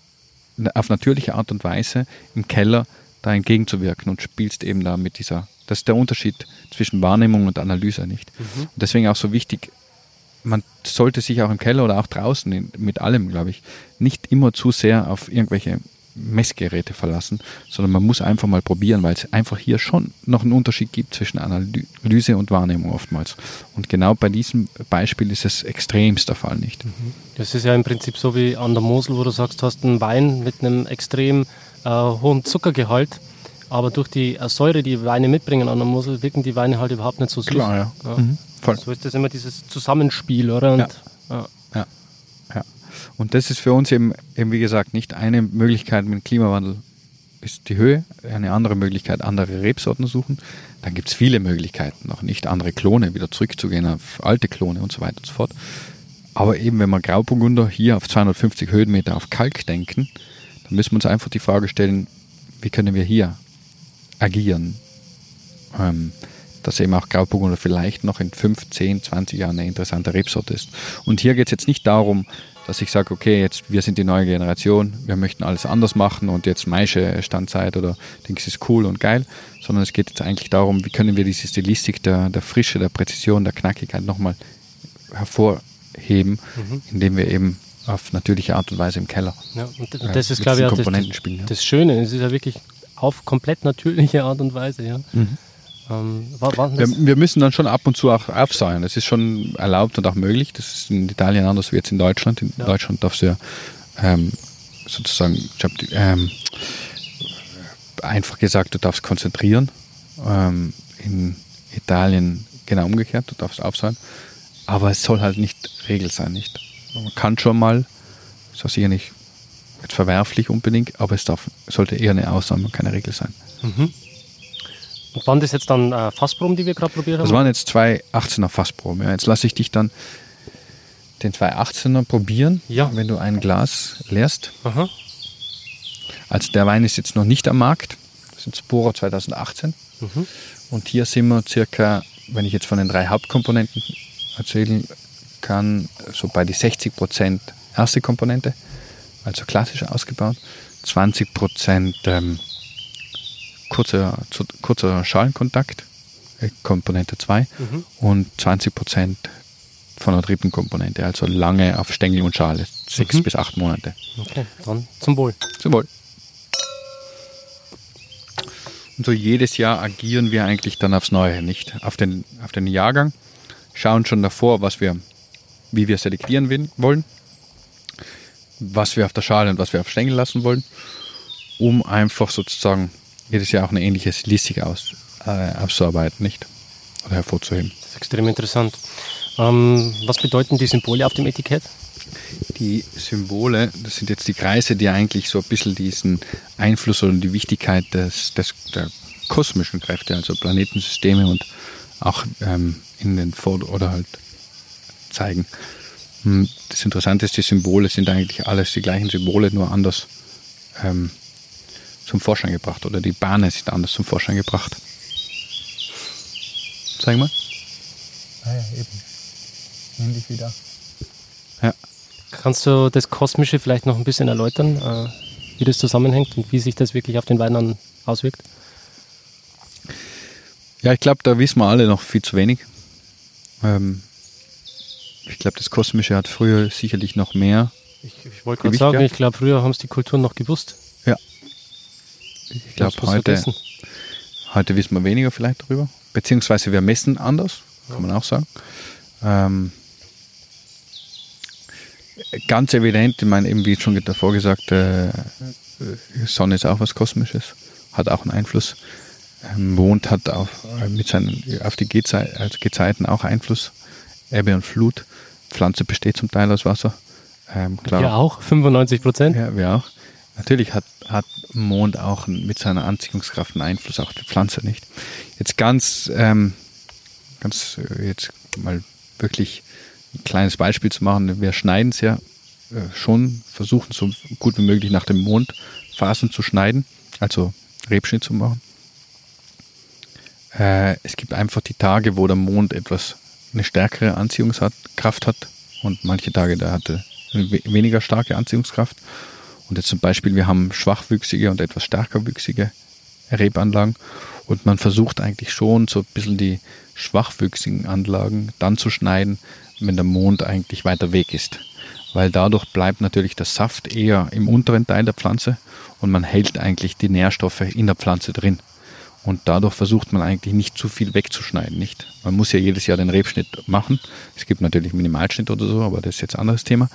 auf natürliche Art und Weise im Keller da entgegenzuwirken und spielst eben da mit dieser, das ist der Unterschied zwischen Wahrnehmung und Analyse nicht. Mhm. Und deswegen auch so wichtig, man sollte sich auch im Keller oder auch draußen in, mit allem, glaube ich, nicht immer zu sehr auf irgendwelche Messgeräte verlassen, sondern man muss einfach mal probieren, weil es einfach hier schon noch einen Unterschied gibt zwischen Analyse und Wahrnehmung oftmals. Und genau bei diesem Beispiel ist es extremst der Fall nicht. Mhm. Das ist ja im Prinzip so wie an der Mosel, wo du sagst, du hast einen Wein mit einem extrem äh, hohen Zuckergehalt, aber durch die äh, Säure, die Weine mitbringen an der Mosel, wirken die Weine halt überhaupt nicht so süß. Klar, ja. ja. Mhm, so ist das immer dieses Zusammenspiel, oder? Und, ja. ja. Und das ist für uns eben, eben, wie gesagt, nicht eine Möglichkeit mit dem Klimawandel ist die Höhe, eine andere Möglichkeit, andere Rebsorten suchen. Dann gibt es viele Möglichkeiten, noch nicht andere Klone, wieder zurückzugehen auf alte Klone und so weiter und so fort. Aber eben, wenn wir Grauburgunder hier auf 250 Höhenmeter auf Kalk denken, dann müssen wir uns einfach die Frage stellen, wie können wir hier agieren? Ähm, dass eben auch Grauburgunder vielleicht noch in 5, 10, 20 Jahren eine interessante Rebsorte ist. Und hier geht es jetzt nicht darum, dass ich sage, okay, jetzt wir sind die neue Generation, wir möchten alles anders machen und jetzt Maische Standzeit oder Dings ist cool und geil, sondern es geht jetzt eigentlich darum, wie können wir diese Stilistik der, der Frische, der Präzision, der Knackigkeit nochmal hervorheben, mhm. indem wir eben auf natürliche Art und Weise im Keller. Ja, und äh, das ist, glaube ich, das, spielen, ja. das Schöne. Es ist ja wirklich auf komplett natürliche Art und Weise. Ja. Mhm. Ähm, wir, wir, müssen dann schon ab und zu auch aufsäuern. Das ist schon erlaubt und auch möglich. Das ist in Italien anders wie jetzt in Deutschland. In ja. Deutschland darfst du ja ähm, sozusagen, ich hab, ähm, einfach gesagt, du darfst konzentrieren. Ähm, in Italien genau umgekehrt, du darfst aufsäuern. Aber es soll halt nicht Regel sein, nicht? Man kann schon mal, das ist sicher nicht verwerflich unbedingt, aber es darf, sollte eher eine Ausnahme keine Regel sein. Mhm. Und waren das jetzt dann äh, Fassproben, die wir gerade probiert haben? Das waren jetzt zwei 18er Fassproben. Ja. Jetzt lasse ich dich dann den 218er probieren, ja. wenn du ein Glas leerst. Aha. Also der Wein ist jetzt noch nicht am Markt. Das ist Spora 2018. Mhm. Und hier sind wir circa, wenn ich jetzt von den drei Hauptkomponenten erzählen kann, so bei die 60 Prozent erste Komponente, also klassisch ausgebaut, 20 Prozent ähm, kurzer, kurzer Schalenkontakt, äh, Komponente 2, mhm. und 20 Prozent von der dritten Komponente, also lange auf Stängel und Schale, sechs mhm. bis acht Monate. Okay, dann zum Wohl. Zum Wohl. Und so jedes Jahr agieren wir eigentlich dann aufs Neue, nicht auf den, auf den Jahrgang, schauen schon davor, was wir, wie wir selektieren wollen, was wir auf der Schale und was wir auf Stängel lassen wollen, um einfach sozusagen jedes Jahr auch eine ähnliche Stilistik aus, äh, auszuarbeiten, nicht? Oder hervorzuheben. Das ist extrem interessant. Ähm, was bedeuten die Symbole auf dem Etikett? Die Symbole, das sind jetzt die Kreise, die eigentlich so ein bisschen diesen Einfluss oder die Wichtigkeit des, des der kosmischen Kräfte, also Planetensysteme und auch ähm, in den Vor- oder halt zeigen. Hm, das Interessante ist, die Symbole sind eigentlich alles die gleichen Symbole, nur anders ähm, zum Vorschein gebracht oder die Bahnen sind anders zum Vorschein gebracht. Zeig mal. Ah ja, eben. Ähnlich wie da. Ja. Kannst du das Kosmische vielleicht noch ein bisschen erläutern, äh, wie das zusammenhängt und wie sich das wirklich auf den Wein dann auswirkt? Ja, ich glaube, da wissen wir alle noch viel zu wenig. Ähm, ich glaube, das Kosmische hat früher sicherlich noch mehr Ich, ich wollte gerade sagen, ja. ich glaube, früher haben es die Kulturen noch gewusst. Ich glaube, heute, heute wissen wir weniger vielleicht darüber. Beziehungsweise wir messen anders, kann man auch sagen. Ähm, ganz evident, ich meine, eben wie schon davor gesagt, äh, Sonne ist auch was Kosmisches, hat auch einen Einfluss. Ähm, Mond hat auf, äh, mit seinen, auf die Gezei also Gezeiten auch Einfluss. Ebbe und Flut. Pflanze besteht zum Teil aus Wasser. Ähm, klar. Wir auch, 95 Prozent. Ja, wir auch. Natürlich hat, hat Mond auch mit seiner Anziehungskraft einen Einfluss auf die Pflanze nicht. Jetzt ganz, ähm, ganz äh, jetzt mal wirklich ein kleines Beispiel zu machen. Wir schneiden es ja äh, schon, versuchen so gut wie möglich nach dem Mond Phasen zu schneiden, also Rebschnitt zu machen. Äh, es gibt einfach die Tage, wo der Mond etwas eine stärkere Anziehungskraft hat und manche Tage, da hatte weniger starke Anziehungskraft. Und jetzt zum Beispiel, wir haben schwachwüchsige und etwas stärker wüchsige Rebanlagen und man versucht eigentlich schon so ein bisschen die schwachwüchsigen Anlagen dann zu schneiden, wenn der Mond eigentlich weiter weg ist. Weil dadurch bleibt natürlich der Saft eher im unteren Teil der Pflanze und man hält eigentlich die Nährstoffe in der Pflanze drin. Und dadurch versucht man eigentlich nicht zu viel wegzuschneiden, nicht? Man muss ja jedes Jahr den Rebschnitt machen. Es gibt natürlich Minimalschnitt oder so, aber das ist jetzt ein anderes Thema.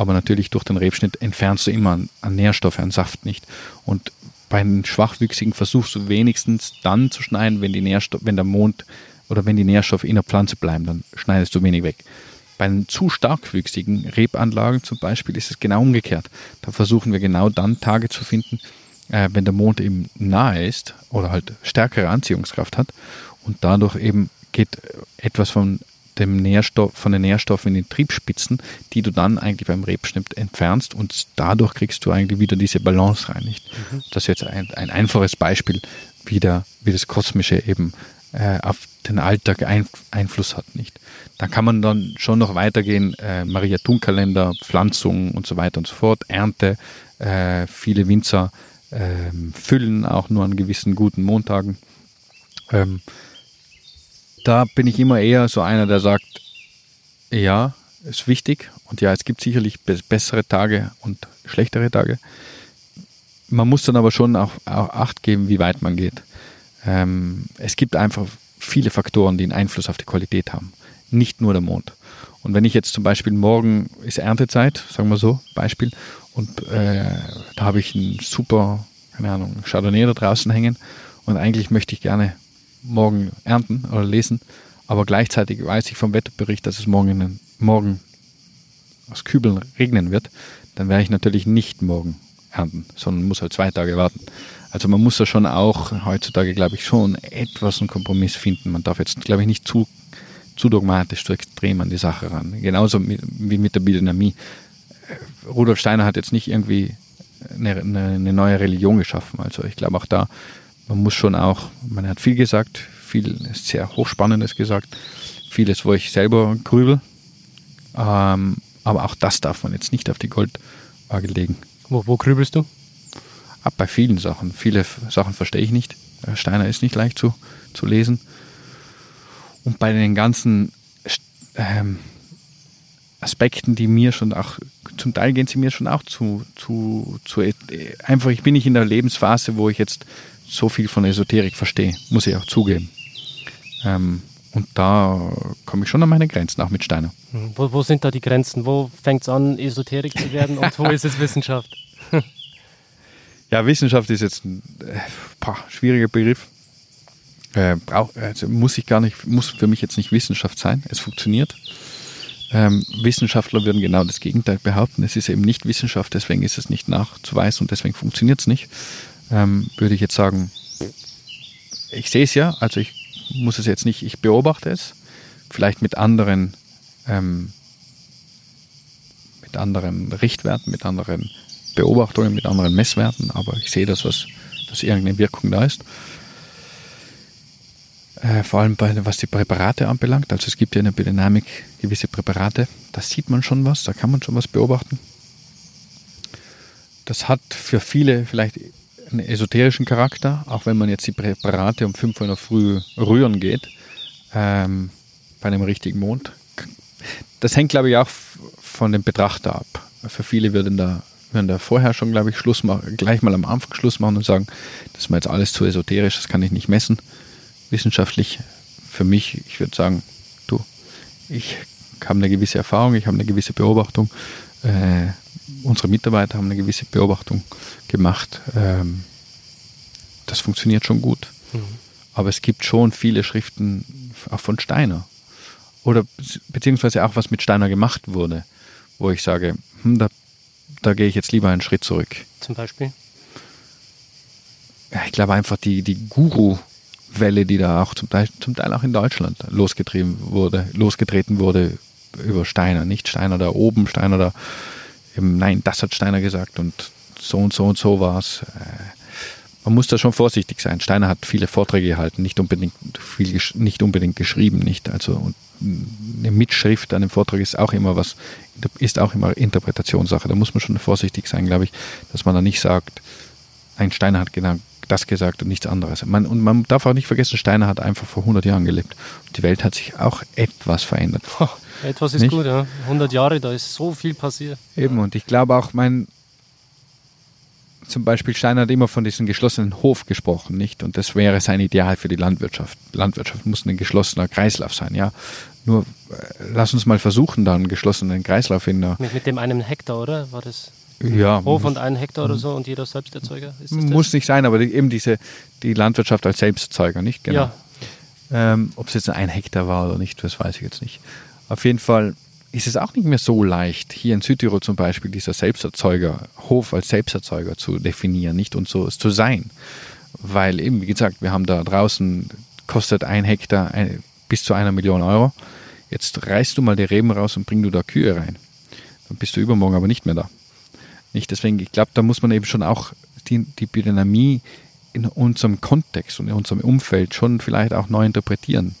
Aber natürlich durch den Rebschnitt entfernst du immer an Nährstoffe, an Saft nicht. Und bei den Schwachwüchsigen versuchst du wenigstens dann zu schneiden, wenn, die Nährstoff, wenn der Mond oder wenn die Nährstoffe in der Pflanze bleiben, dann schneidest du wenig weg. Bei den zu starkwüchsigen Rebanlagen zum Beispiel ist es genau umgekehrt. Da versuchen wir genau dann Tage zu finden, äh, wenn der Mond eben nahe ist oder halt stärkere Anziehungskraft hat und dadurch eben geht etwas von dem Nährstoff, von den Nährstoffen in den Triebspitzen, die du dann eigentlich beim Rebschnitt entfernst und dadurch kriegst du eigentlich wieder diese Balance rein. Nicht? Mhm. Das ist jetzt ein, ein einfaches Beispiel, wie, der, wie das Kosmische eben äh, auf den Alltag ein, Einfluss hat. Nicht? Da kann man dann schon noch weitergehen, äh, Maria-Thun-Kalender, Pflanzung und so weiter und so fort, Ernte, äh, viele Winzer ähm, füllen, auch nur an gewissen guten Montagen. Ähm, da bin ich immer eher so einer, der sagt, ja, ist wichtig und ja, es gibt sicherlich bessere Tage und schlechtere Tage. Man muss dann aber schon auch, auch Acht geben, wie weit man geht. Ähm, es gibt einfach viele Faktoren, die einen Einfluss auf die Qualität haben. Nicht nur der Mond. Und wenn ich jetzt zum Beispiel morgen ist Erntezeit, sagen wir so, Beispiel, und äh, da habe ich einen super, keine Ahnung, Chardonnay da draußen hängen und eigentlich möchte ich gerne morgen ernten oder lesen, aber gleichzeitig weiß ich vom Wetterbericht, dass es morgen, morgen aus Kübeln regnen wird, dann werde ich natürlich nicht morgen ernten, sondern muss halt zwei Tage warten. Also man muss da schon auch heutzutage, glaube ich, schon etwas einen Kompromiss finden. Man darf jetzt, glaube ich, nicht zu, zu dogmatisch, zu extrem an die Sache ran. Genauso wie mit der Biodynamie. Rudolf Steiner hat jetzt nicht irgendwie eine, eine, neue Religion geschaffen. Also ich glaube auch da, man muss schon auch, man hat viel gesagt, viel sehr Hochspannendes gesagt, vieles, wo ich selber grübel. Ähm, aber auch das darf man jetzt nicht auf die Goldwaage legen. Wo, wo grübelst du? Ab bei vielen Sachen. Viele Sachen verstehe ich nicht. Steiner ist nicht leicht zu, zu lesen. Und bei den ganzen ähm, Aspekten, die mir schon auch, zum Teil gehen sie mir schon auch zu, zu, zu, einfach, ich bin nicht in der Lebensphase, wo ich jetzt so viel von Esoterik verstehe, muss ich auch zugeben. Ähm, und da komme ich schon an meine Grenzen, auch mit Steiner. Hm, wo, wo sind da die Grenzen? Wo fängt es an, Esoterik zu werden und wo ist es Wissenschaft? ja, Wissenschaft ist jetzt ein äh, paar, schwieriger Begriff. Äh, brauch, also muss ich gar nicht, muss für mich jetzt nicht Wissenschaft sein. Es funktioniert. Ähm, Wissenschaftler würden genau das Gegenteil behaupten. Es ist eben nicht Wissenschaft, deswegen ist es nicht nachzuweisen und deswegen funktioniert es nicht. Ähm, würde ich jetzt sagen, ich sehe es ja, also ich muss es jetzt nicht, ich beobachte es, vielleicht mit anderen, ähm, mit anderen Richtwerten, mit anderen Beobachtungen, mit anderen Messwerten, aber ich sehe das, was, dass irgendeine Wirkung da ist. Äh, vor allem bei, was die Präparate anbelangt. Also es gibt ja in der Biodynamik gewisse Präparate, da sieht man schon was, da kann man schon was beobachten. Das hat für viele vielleicht einen esoterischen Charakter, auch wenn man jetzt die Präparate um 5 Uhr in der Früh rühren geht, ähm, bei einem richtigen Mond. Das hängt, glaube ich, auch von dem Betrachter ab. für viele würden da, würden da vorher schon, glaube ich, Schluss machen, gleich mal am Anfang Schluss machen und sagen, das ist mir jetzt alles zu esoterisch, das kann ich nicht messen. Wissenschaftlich, für mich, ich würde sagen, du, ich habe eine gewisse Erfahrung, ich habe eine gewisse Beobachtung. Äh, unsere Mitarbeiter haben eine gewisse Beobachtung gemacht. Ähm, das funktioniert schon gut. Mhm. Aber es gibt schon viele Schriften auch von Steiner. Oder beziehungsweise auch was mit Steiner gemacht wurde, wo ich sage, hm, da, da gehe ich jetzt lieber einen Schritt zurück. Zum Beispiel? Ja, ich glaube einfach die, die Guru-Welle, die da auch zum Teil, zum Teil auch in Deutschland losgetrieben wurde, losgetreten wurde über Steiner. Nicht Steiner da oben, Steiner da, nein, das hat Steiner gesagt und so und so und so war es. Äh, man muss da schon vorsichtig sein. Steiner hat viele Vorträge gehalten, nicht unbedingt viel, nicht unbedingt geschrieben, nicht. Also eine Mitschrift an einem Vortrag ist auch immer was, ist auch immer Interpretationssache. Da muss man schon vorsichtig sein, glaube ich, dass man da nicht sagt, ein Steiner hat genau das gesagt und nichts anderes. Man, und man darf auch nicht vergessen, Steiner hat einfach vor 100 Jahren gelebt. Die Welt hat sich auch etwas verändert. Oh, etwas ist nicht? gut, ja. 100 Jahre, da ist so viel passiert. Eben, und ich glaube auch, mein, zum Beispiel Steiner hat immer von diesem geschlossenen Hof gesprochen, nicht? Und das wäre sein Ideal für die Landwirtschaft. Landwirtschaft muss ein geschlossener Kreislauf sein, ja. Nur äh, lass uns mal versuchen, da einen geschlossenen Kreislauf in der. Mit, mit dem einen Hektar, oder? War das? Ja. Hof und einen Hektar oder so und jeder Selbsterzeuger? Ist das muss nicht sein, aber die, eben diese die Landwirtschaft als Selbsterzeuger, nicht? Genau. Ja. Ähm, Ob es jetzt ein Hektar war oder nicht, das weiß ich jetzt nicht. Auf jeden Fall ist es auch nicht mehr so leicht, hier in Südtirol zum Beispiel dieser Selbsterzeuger, Hof als Selbsterzeuger zu definieren, nicht und so zu sein. Weil eben, wie gesagt, wir haben da draußen, kostet ein Hektar ein, bis zu einer Million Euro. Jetzt reißt du mal die Reben raus und bring du da Kühe rein. Dann bist du übermorgen aber nicht mehr da. Nicht deswegen, ich glaube, da muss man eben schon auch die, die Biodynamie in unserem Kontext und in unserem Umfeld schon vielleicht auch neu interpretieren.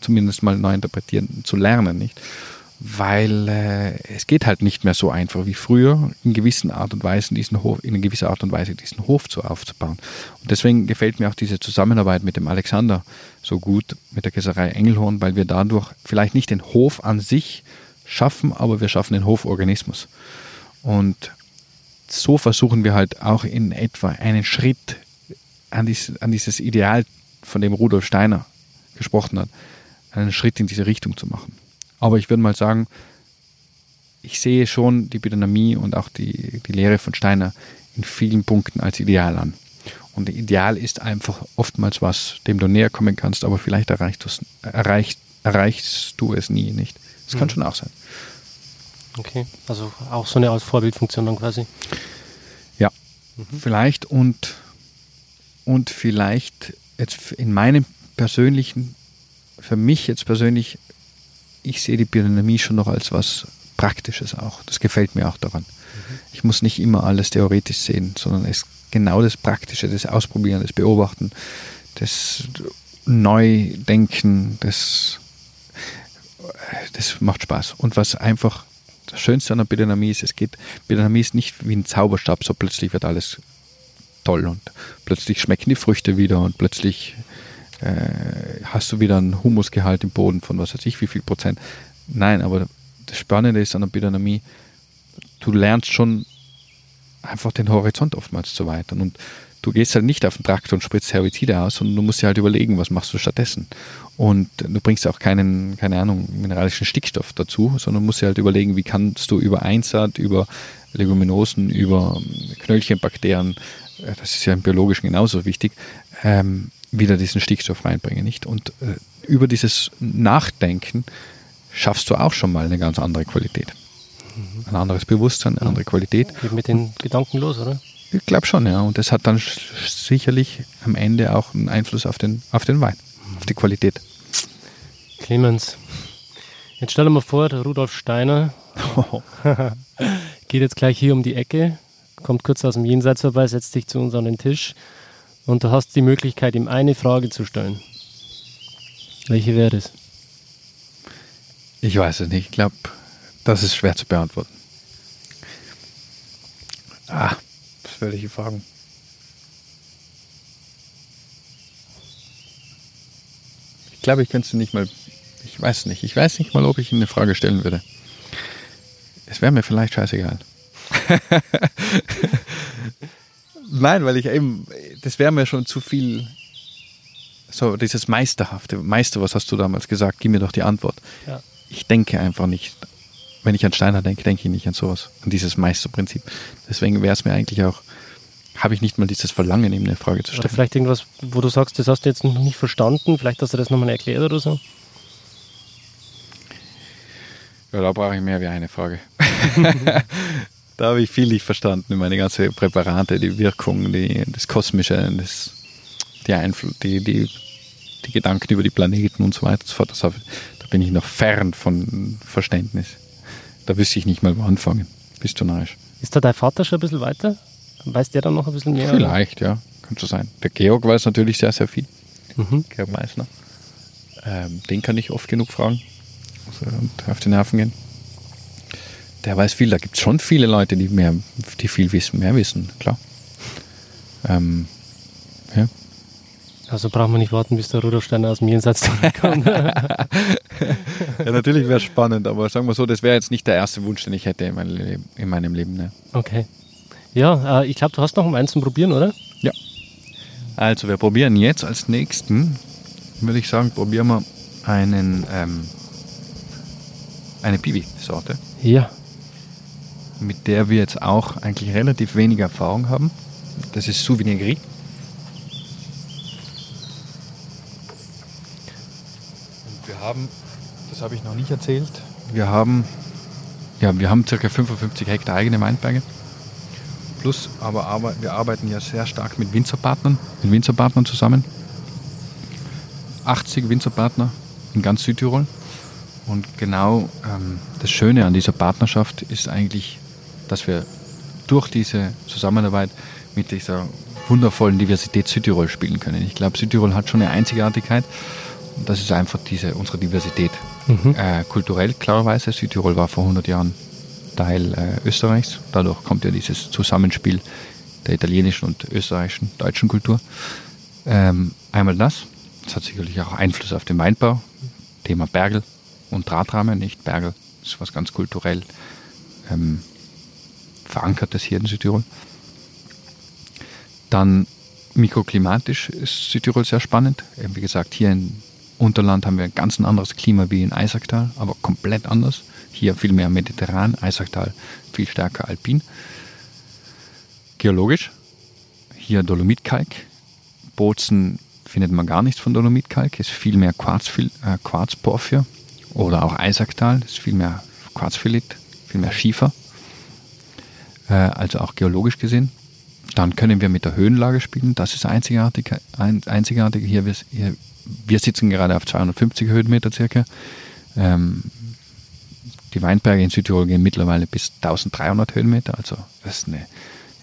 Zumindest mal neu interpretieren zu lernen, nicht? weil äh, es geht halt nicht mehr so einfach wie früher, in gewissen Art und Weise diesen Hof, in gewisser Art und Weise diesen Hof zu aufzubauen. Und deswegen gefällt mir auch diese Zusammenarbeit mit dem Alexander so gut, mit der Käserei Engelhorn, weil wir dadurch vielleicht nicht den Hof an sich schaffen, aber wir schaffen den Hoforganismus. Und so versuchen wir halt auch in etwa einen Schritt an, dies, an dieses Ideal, von dem Rudolf Steiner gesprochen hat, einen Schritt in diese Richtung zu machen. Aber ich würde mal sagen, ich sehe schon die Biodynamie und auch die, die Lehre von Steiner in vielen Punkten als Ideal an. Und Ideal ist einfach oftmals was, dem du näher kommen kannst, aber vielleicht erreichst, erreicht, erreichst du es nie nicht. Das kann mhm. schon auch sein. Okay, also auch so eine Art Vorbildfunktion dann quasi. Ja, mhm. vielleicht und, und vielleicht jetzt in meinem persönlichen, für mich jetzt persönlich ich sehe die Biodynamie schon noch als was Praktisches auch. Das gefällt mir auch daran. Mhm. Ich muss nicht immer alles theoretisch sehen, sondern es genau das Praktische, das Ausprobieren, das Beobachten, das Neudenken, das, das macht Spaß. Und was einfach das Schönste an der Biodynamie ist, es geht, Biodynamie ist nicht wie ein Zauberstab, so plötzlich wird alles toll und plötzlich schmecken die Früchte wieder und plötzlich äh, hast du wieder einen Humusgehalt im Boden von was weiß ich wie viel Prozent. Nein, aber das Spannende ist an der Biodynamie, du lernst schon einfach den Horizont oftmals zu weitern und du gehst halt nicht auf den Traktor und spritzt Herbizide aus, sondern du musst dir halt überlegen, was machst du stattdessen. Und du bringst auch keinen, keine Ahnung, mineralischen Stickstoff dazu, sondern musst dir halt überlegen, wie kannst du über Einsaat, über Leguminosen, über Knöllchenbakterien, äh, das ist ja im Biologischen genauso wichtig, ähm, wieder diesen Stickstoff reinbringen, nicht? Und äh, über dieses Nachdenken schaffst du auch schon mal eine ganz andere Qualität. Mhm. Ein anderes Bewusstsein, eine andere Qualität. Geht mit den Gedanken los, oder? Ich glaube schon, ja. Und das hat dann sicherlich am Ende auch einen Einfluss auf den, auf den Wein, auf die Qualität. Clemens, jetzt stell dir mal vor, der Rudolf Steiner geht jetzt gleich hier um die Ecke, kommt kurz aus dem Jenseits vorbei, setzt sich zu uns an den Tisch und du hast die Möglichkeit, ihm eine Frage zu stellen. Welche wäre das? Ich weiß es nicht. Ich glaube, das ist schwer zu beantworten. Ah, ich fragen? Ich glaube, ich könnte nicht mal. Ich weiß nicht. Ich weiß nicht mal, ob ich ihm eine Frage stellen würde. Es wäre mir vielleicht scheißegal. Nein, weil ich eben, das wäre mir schon zu viel, so dieses Meisterhafte. Meister, was hast du damals gesagt? Gib mir doch die Antwort. Ja. Ich denke einfach nicht, wenn ich an Steiner denke, denke ich nicht an sowas, an dieses Meisterprinzip. Deswegen wäre es mir eigentlich auch, habe ich nicht mal dieses Verlangen, ihm eine Frage zu Oder stellen. vielleicht irgendwas, wo du sagst, das hast du jetzt noch nicht verstanden. Vielleicht hast du das nochmal erklärt oder so. Ja, da brauche ich mehr wie eine Frage. da habe ich viel nicht verstanden, meine ganze Präparate, die Wirkung, die, das Kosmische, das, die Einfluss, die, die, die Gedanken über die Planeten und so weiter und so fort. Das habe, da bin ich noch fern von Verständnis. Da wüsste ich nicht mal, wo anfangen. Bist du narrisch? Ist da dein Vater schon ein bisschen weiter? Weiß der dann noch ein bisschen mehr? oder? Vielleicht, ja. Kann so sein. Der Georg weiß natürlich sehr, sehr viel. Mhm. Georg Meissner. Ähm, den kann ich oft genug fragen also, und auf die Nerven gehen. Der weiß viel. Da gibt es schon viele Leute, die mehr, die viel wissen, mehr wissen, klar. Ähm, ja. Also brauchen wir nicht warten, bis der Rudolf Steiner aus dem Jenseits zurückkommt. ja, natürlich wäre es spannend, aber sagen wir so, das wäre jetzt nicht der erste Wunsch, den ich hätte in meinem Leben. In meinem Leben ne? okay. Ja, äh, ich glaube, du hast noch um eins zum Probieren, oder? Ja. Also wir probieren jetzt als nächsten, würde ich sagen, probieren wir einen, ähm, eine Piwi-Sorte, Ja. mit der wir jetzt auch eigentlich relativ wenig Erfahrung haben. Das ist Souvenir Gris. Und wir haben, das habe ich noch nicht erzählt, wir haben, ja, wir haben ca. 55 Hektar eigene Weinberge. Plus, aber, aber wir arbeiten ja sehr stark mit Winzerpartnern, mit Winzerpartnern zusammen. 80 Winzerpartner in ganz Südtirol. Und genau ähm, das Schöne an dieser Partnerschaft ist eigentlich, dass wir durch diese Zusammenarbeit mit dieser wundervollen Diversität Südtirol spielen können. Ich glaube, Südtirol hat schon eine Einzigartigkeit. Und das ist einfach diese, unsere Diversität. Mhm. Äh, kulturell klarerweise, Südtirol war vor 100 Jahren Teil äh, Österreichs. Dadurch kommt ja dieses Zusammenspiel der italienischen und österreichischen, deutschen Kultur. Ähm, einmal das. Das hat sicherlich auch Einfluss auf den Weinbau. Thema Bergel und Drahtrahmen, nicht Bergel. Ist was ganz kulturell ähm, verankertes hier in Südtirol. Dann mikroklimatisch ist Südtirol sehr spannend. Eben Wie gesagt, hier im Unterland haben wir ein ganz anderes Klima wie in Eisacktal, aber komplett anders. Hier viel mehr mediterran, Eisacktal viel stärker alpin. Geologisch, hier Dolomitkalk. Bozen findet man gar nichts von Dolomitkalk, ist viel mehr Quarz, äh, Quarzporphyr. Oder auch Eisacktal, ist viel mehr Quarzphilit, viel mehr Schiefer. Äh, also auch geologisch gesehen. Dann können wir mit der Höhenlage spielen. Das ist einzigartig. Ein, einzigartig. Hier, wir, hier, wir sitzen gerade auf 250 Höhenmeter circa. Ähm, die Weinberge in Südtirol gehen mittlerweile bis 1300 Höhenmeter. Also das ist eine,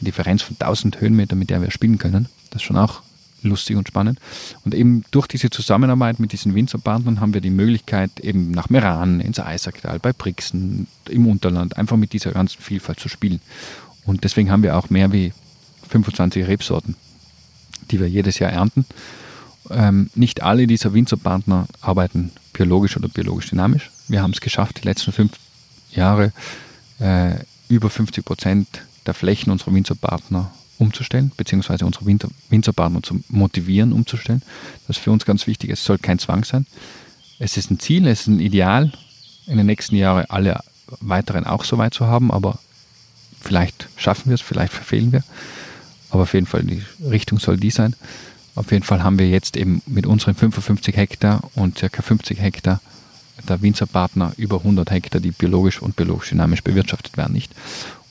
Differenz von 1000 Höhenmeter, mit der wir spielen können. Das ist schon auch lustig und spannend. Und eben durch diese Zusammenarbeit mit diesen Winzerpartnern haben wir die Möglichkeit, eben nach Meran, ins Eisacktal, bei Brixen, im Unterland, einfach mit dieser ganzen Vielfalt zu spielen. Und deswegen haben wir auch mehr wie 25 Rebsorten, die wir jedes Jahr ernten. Ähm, nicht alle dieser Winzerpartner arbeiten biologisch oder biologisch dynamisch. Wir haben es geschafft, die letzten fünf Jahre äh, über 50 Prozent der Flächen unserer Winzerpartner umzustellen, beziehungsweise unsere Winzer, Winzerpartner zu motivieren, umzustellen. Das ist für uns ganz wichtig. Es soll kein Zwang sein. Es ist ein Ziel, es ist ein Ideal, in den nächsten Jahren alle weiteren auch so weit zu haben, aber vielleicht schaffen wir es, vielleicht verfehlen wir. Aber auf jeden Fall, die Richtung soll die sein. Auf jeden Fall haben wir jetzt eben mit unseren 55 Hektar und circa 50 Hektar der Winzerpartner über 100 Hektar, die biologisch und biologisch dynamisch bewirtschaftet werden, nicht.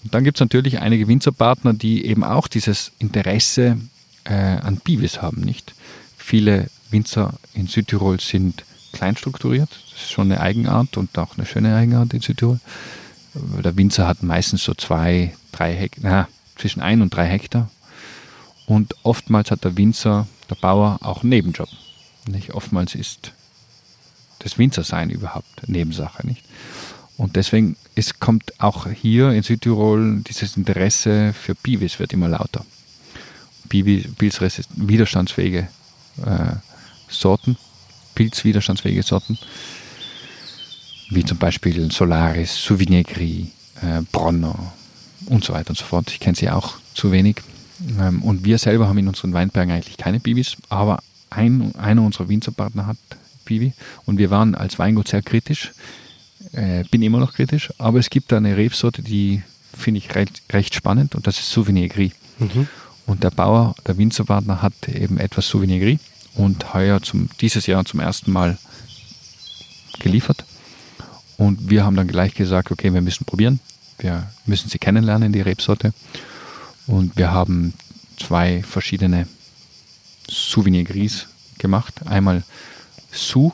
Und dann gibt es natürlich einige Winzerpartner, die eben auch dieses Interesse äh, an Bivis haben, nicht? Viele Winzer in Südtirol sind kleinstrukturiert. Das ist schon eine Eigenart und auch eine schöne Eigenart in Südtirol. Der Winzer hat meistens so zwei, drei Hektar, na, zwischen ein und drei Hektar. Und oftmals hat der Winzer, der Bauer, auch einen Nebenjob. Nicht? Oftmals ist das Winzersein überhaupt Nebensache, nicht? Und deswegen es kommt auch hier in Südtirol dieses Interesse für Bivis wird immer lauter. Bivis, widerstandsfähige äh, Sorten, pilzwiderstandsfähige Sorten, wie zum Beispiel Solaris, Sauvignon Gris, äh, Bronner, und so weiter und so fort. Ich kenne sie auch zu wenig. Ähm, und wir selber haben in unseren Weinbergen eigentlich keine Bibis, aber ein, einer unserer Winzerpartner hat Bibi und wir waren als Weingut sehr kritisch. Äh, bin immer noch kritisch, aber es gibt da eine Rebsorte, die finde ich recht, recht, spannend und das ist Souvenir Gris. Mhm. Und der Bauer, der Winzerpartner hat eben etwas Souvenir Gris und heuer zum, dieses Jahr zum ersten Mal geliefert. Und wir haben dann gleich gesagt, okay, wir müssen probieren. Wir müssen sie kennenlernen, die Rebsorte. Und wir haben zwei verschiedene Souvenir Gris gemacht. Einmal Su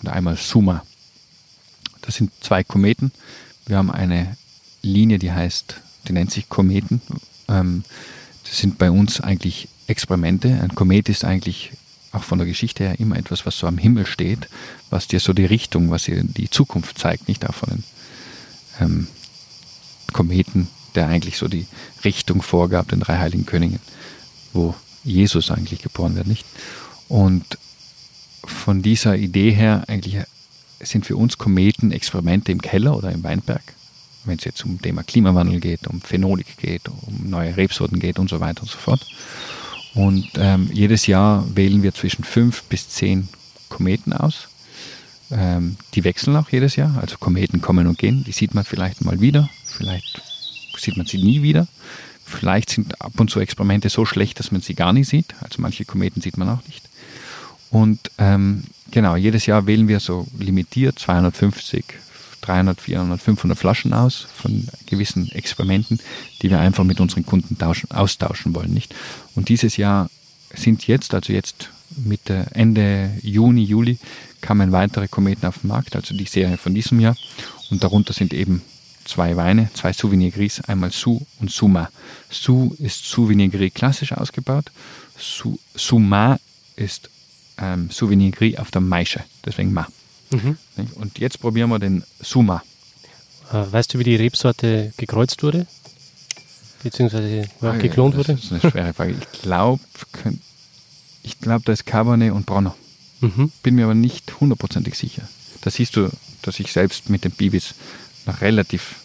und einmal Suma. Das sind zwei Kometen. Wir haben eine Linie, die heißt, die nennt sich Kometen. Ähm, das sind bei uns eigentlich Experimente. Ein Komet ist eigentlich auch von der Geschichte her immer etwas, was so am Himmel steht, was dir so die Richtung, was dir die Zukunft zeigt, nicht auch von den ähm, Kometen, der eigentlich so die Richtung vorgab, den drei heiligen Königen, wo Jesus eigentlich geboren wird, nicht? Und von dieser Idee her eigentlich sind für uns Kometen Experimente im Keller oder im Weinberg, wenn es jetzt um Thema Klimawandel geht, um Phenolik geht, um neue Rebsorten geht und so weiter und so fort. Und ähm, jedes Jahr wählen wir zwischen fünf bis zehn Kometen aus. Ähm, die wechseln auch jedes Jahr. Also Kometen kommen und gehen. Die sieht man vielleicht mal wieder. Vielleicht sieht man sie nie wieder. Vielleicht sind ab und zu Experimente so schlecht, dass man sie gar nicht sieht. Also manche Kometen sieht man auch nicht. Und ähm, genau, jedes Jahr wählen wir so limitiert 250, 300, 400, 500 Flaschen aus von gewissen Experimenten, die wir einfach mit unseren Kunden tauschen, austauschen wollen, nicht? Und dieses Jahr sind jetzt, also jetzt Mitte, Ende Juni, Juli, kamen weitere Kometen auf den Markt, also die Serie von diesem Jahr. Und darunter sind eben zwei Weine, zwei Souvenir Gris, einmal Su und Suma. Su ist Souvenir Gris klassisch ausgebaut, Su, Suma ist ähm, Souvenir Gris auf der Maische, deswegen Ma. Mhm. Und jetzt probieren wir den Suma. Äh, weißt du, wie die Rebsorte gekreuzt wurde? Beziehungsweise ja, geklont das wurde? Das ist eine schwere Frage. Ich glaube, ich glaube, da ist Cabernet und Bronner. Mhm. Bin mir aber nicht hundertprozentig sicher. Da siehst du, dass ich selbst mit den Bibis noch relativ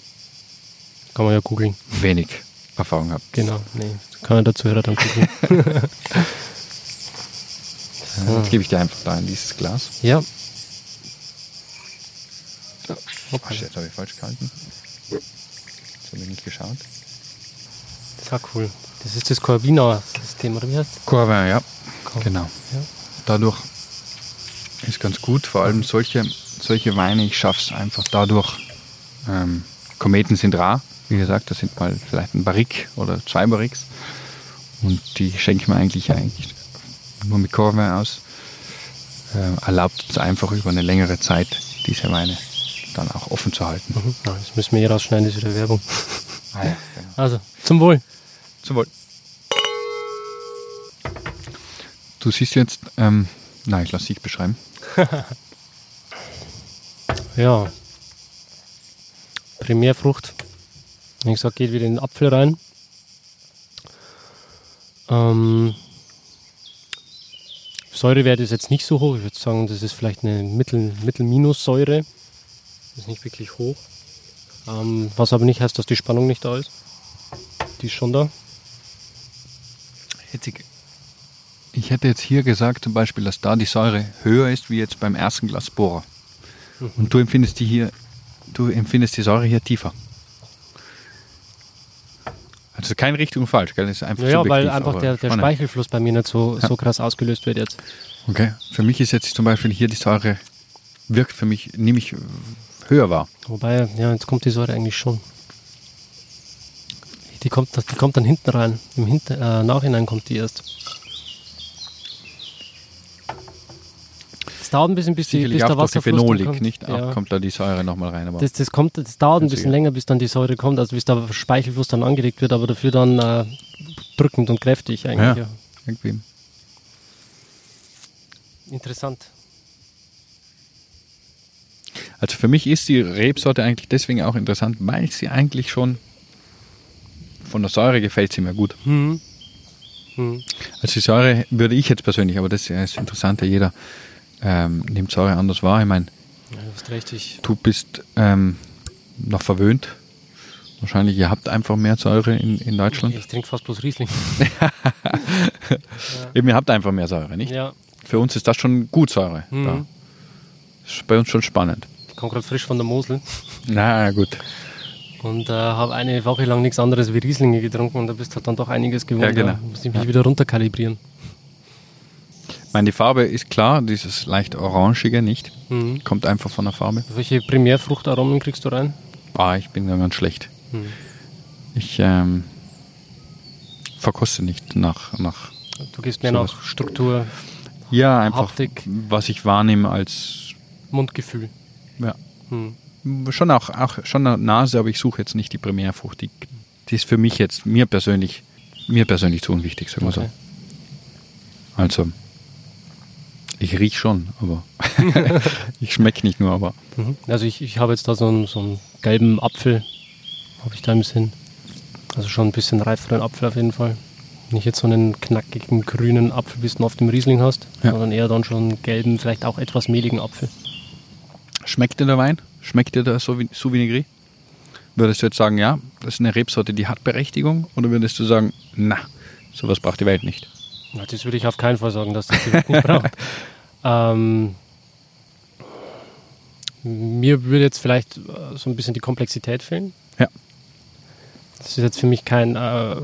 kann man ja googeln. Wenig Erfahrung habe. Genau, nee, kann man dazu hören dann googeln. Jetzt gebe ich dir einfach da in dieses Glas. Ja. Okay. Jetzt habe ich falsch gehalten. Jetzt habe ich nicht geschaut. Das war cool. Das ist das Corvina-System, oder wie heißt das? Corvin, ja. Corvin. Genau. Ja. Dadurch ist ganz gut, vor allem solche, solche Weine, ich schaffe es einfach dadurch. Ähm, Kometen sind rar, wie gesagt, das sind mal vielleicht ein Barrik oder zwei Barriks. Und die schenken wir eigentlich, eigentlich nur mit Corvin aus. Äh, erlaubt uns einfach über eine längere Zeit diese Weine dann auch offen zu halten. Mhm. Ja, das müssen wir hier rausschneiden, das ist wieder Werbung. Ah, ja, genau. Also, zum Wohl. Zum Wohl. Du siehst jetzt, ähm, nein, ich lasse dich beschreiben. ja. Primärfrucht. Wie gesagt, geht wieder in den Apfel rein. Ähm, Säurewert ist jetzt nicht so hoch. Ich würde sagen, das ist vielleicht eine Mittel-Minus-Säure. Mittel ist nicht wirklich hoch. Ähm, was aber nicht heißt, dass die Spannung nicht da ist. Die ist schon da. Ich hätte jetzt hier gesagt, zum Beispiel, dass da die Säure höher ist wie jetzt beim ersten Glas Bohrer. Mhm. Und du empfindest die hier, du empfindest die Säure hier tiefer. Also keine Richtung falsch, gell? Das ist einfach ja, weil einfach der, der Speichelfluss bei mir nicht so, ja. so krass ausgelöst wird jetzt. Okay, für mich ist jetzt zum Beispiel hier die Säure, wirkt für mich, nehme ich höher wahr. Wobei, ja, jetzt kommt die Säure eigentlich schon. Die kommt, die kommt dann hinten rein. Im Hinter, äh, Nachhinein kommt die erst. Dauert ein bisschen, bis, die, bis der Wasserfluss Phenolik, kommt. nicht? Ja. Auch kommt da die Säure nochmal rein. Aber das, das, kommt, das dauert ein bisschen länger, bis dann die Säure kommt, also bis der Speichelfluss dann angeregt wird, aber dafür dann äh, drückend und kräftig eigentlich. Ja, ja. irgendwie. Interessant. Also für mich ist die Rebsorte eigentlich deswegen auch interessant, weil sie eigentlich schon von der Säure gefällt sie mir gut. Mhm. Mhm. Also die Säure würde ich jetzt persönlich, aber das ist das Interessante, jeder ähm, nimmt Säure anders wahr. Ich meine, ja, du, du bist ähm, noch verwöhnt Wahrscheinlich, ihr habt einfach mehr Säure in, in Deutschland. Ich trinke fast bloß Riesling. Eben, ihr habt einfach mehr Säure, nicht? Ja. Für uns ist das schon gut Säure. Mhm. Da. Ist bei uns schon spannend. Ich komme gerade frisch von der Mosel Na gut. und äh, habe eine Woche lang nichts anderes wie Rieslinge getrunken und da bist halt dann doch einiges gewohnt. Ja, genau. muss ich mich wieder runterkalibrieren. Ich meine, die Farbe ist klar, dieses leicht orangige nicht. Mhm. Kommt einfach von der Farbe. Welche Primärfruchtaromen kriegst du rein? Ah, ich bin da ganz schlecht. Mhm. Ich ähm, verkoste nicht nach, nach. Du gehst mehr Sowas. nach Struktur, Ja, einfach, Haptik. was ich wahrnehme als. Mundgefühl. Ja, Mhm. schon auch, auch schon eine Nase, aber ich suche jetzt nicht die Primärfrucht. Die, die ist für mich jetzt, mir persönlich, mir persönlich zu unwichtig, sagen wir Okay. so. Also, ich riech schon, aber ich schmecke nicht nur, aber Mhm. Also ich, ich habe jetzt da so einen, so einen gelben Apfel, habe ich da im Sinn. Also schon ein bisschen reiferen Apfel auf jeden Fall. Nicht jetzt so einen knackigen grünen Apfel, wie du auf dem Riesling hast, Ja. sondern eher dann schon einen gelben, vielleicht auch etwas mehligen Apfel. Schmeckt dir der Wein? Schmeckt dir der Sauvigny? Würdest du jetzt sagen, ja, das ist eine Rebsorte, die hat Berechtigung? Oder würdest du sagen, na, sowas braucht die Welt nicht? Das würde ich auf keinen Fall sagen, dass das die Welt nicht braucht. Ähm, mir würde jetzt vielleicht äh, so ein bisschen die Komplexität fehlen. Ja. Das ist jetzt für mich kein äh,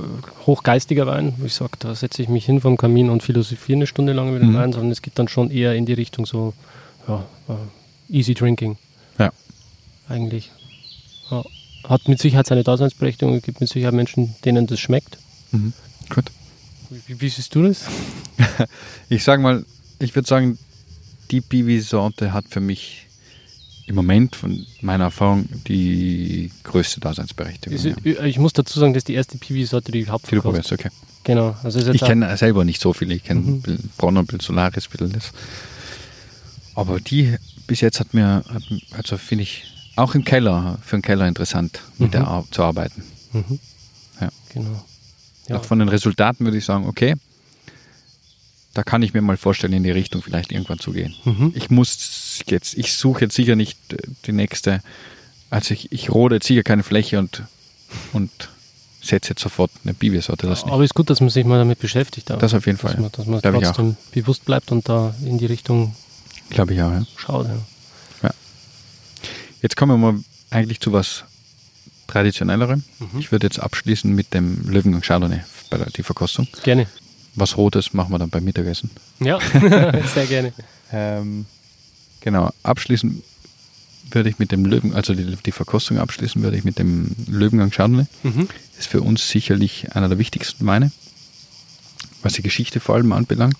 hochgeistiger Wein, wo ich sage, da setze ich mich hin vom Kamin und philosophiere eine Stunde lang über den Mhm. Wein, sondern es geht dann schon eher in die Richtung so, ja, äh, easy drinking. Ja. Eigentlich. Ja. Hat mit Sicherheit seine Daseinsberechtigung, es gibt mit Sicherheit Menschen, denen das schmeckt. Mhm. Gut. Wie, wie siehst du das? Ich sage mal, ich würde sagen, die Piwi-Sorte hat für mich im Moment von meiner Erfahrung die größte Daseinsberechtigung. Ist, ja. Ich muss dazu sagen, das ist die erste Piwi-Sorte, die Die du probierst, okay. Genau. Also Ich kenne selber nicht so viele. Ich kenne Mhm. Bronner, Bild Solaris, Bild das. Aber die bis jetzt hat mir, hat, also finde ich, auch im Keller, für den Keller interessant, mit Mhm. der Ar zu arbeiten. Mhm. Ja. Genau. Ja. Auch von den Resultaten würde ich sagen, okay, da kann ich mir mal vorstellen, in die Richtung vielleicht irgendwann zu gehen. Mhm. Ich muss jetzt, ich suche jetzt sicher nicht äh, die nächste, also ich, ich rode jetzt sicher keine Fläche und, und setze jetzt sofort eine Bibisorte. Das nicht. Aber ist gut, dass man sich mal damit beschäftigt. Das auf jeden dass Fall. man, dass man ich auch. trotzdem bewusst bleibt und da in die Richtung Glaube ich auch, ja. schaut. Ja. Jetzt kommen wir mal eigentlich zu was Traditionellerem. Mhm. Ich würde jetzt abschließen mit dem Löwengang Chardonnay bei der die Verkostung. Gerne. Was Rotes machen wir dann beim Mittagessen. Ja, sehr gerne. Ähm, genau, abschließen würde ich mit dem Löwen, also die, die Verkostung abschließen würde ich mit dem Löwengang Chardonnay. Mhm. Ist für uns sicherlich einer der wichtigsten Weine, was die Geschichte vor allem anbelangt.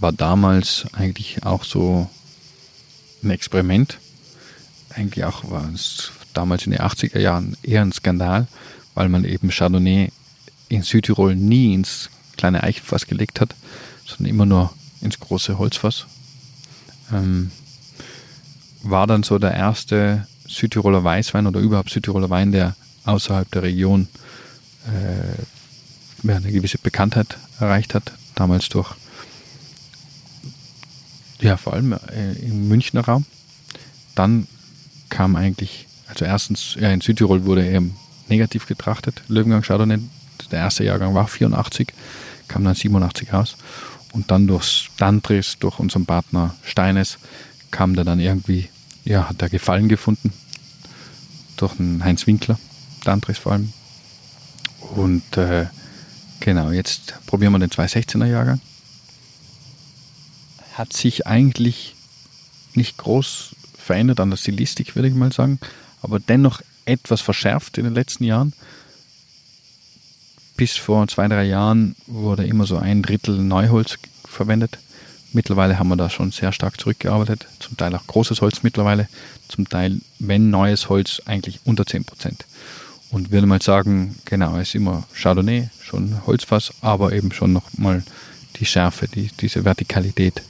War damals eigentlich auch so ein Experiment. Eigentlich auch war es damals in den 80er Jahren eher ein Skandal, weil man eben Chardonnay in Südtirol nie ins kleine Eichenfass gelegt hat, sondern immer nur ins große Holzfass. Ähm, war dann so der erste Südtiroler Weißwein oder überhaupt Südtiroler Wein, der außerhalb der Region äh, eine gewisse Bekanntheit erreicht hat. Damals durch, ja, vor allem äh, im Münchner Raum. Dann kam eigentlich, also erstens, ja, in Südtirol wurde er negativ getrachtet, Löwengang Chardonnay. Der erste Jahrgang war 84, kam dann 87 raus. Und dann durchs Dantris, durch unseren Partner Steines, kam der dann irgendwie, ja, hat er Gefallen gefunden. Durch den Heinz Winkler, Dantris vor allem. Und äh, genau, jetzt probieren wir den 216er Jahrgang. Hat sich eigentlich nicht groß verändert an der Stilistik, würde ich mal sagen, aber dennoch etwas verschärft in den letzten Jahren. Bis vor zwei, drei Jahren wurde immer so ein Drittel Neuholz verwendet. Mittlerweile haben wir da schon sehr stark zurückgearbeitet, zum Teil auch großes Holz mittlerweile, zum Teil, wenn neues Holz, eigentlich unter 10%. Und würde mal sagen, genau, es ist immer Chardonnay, schon Holzfass, aber eben schon nochmal die Schärfe, die, diese Vertikalität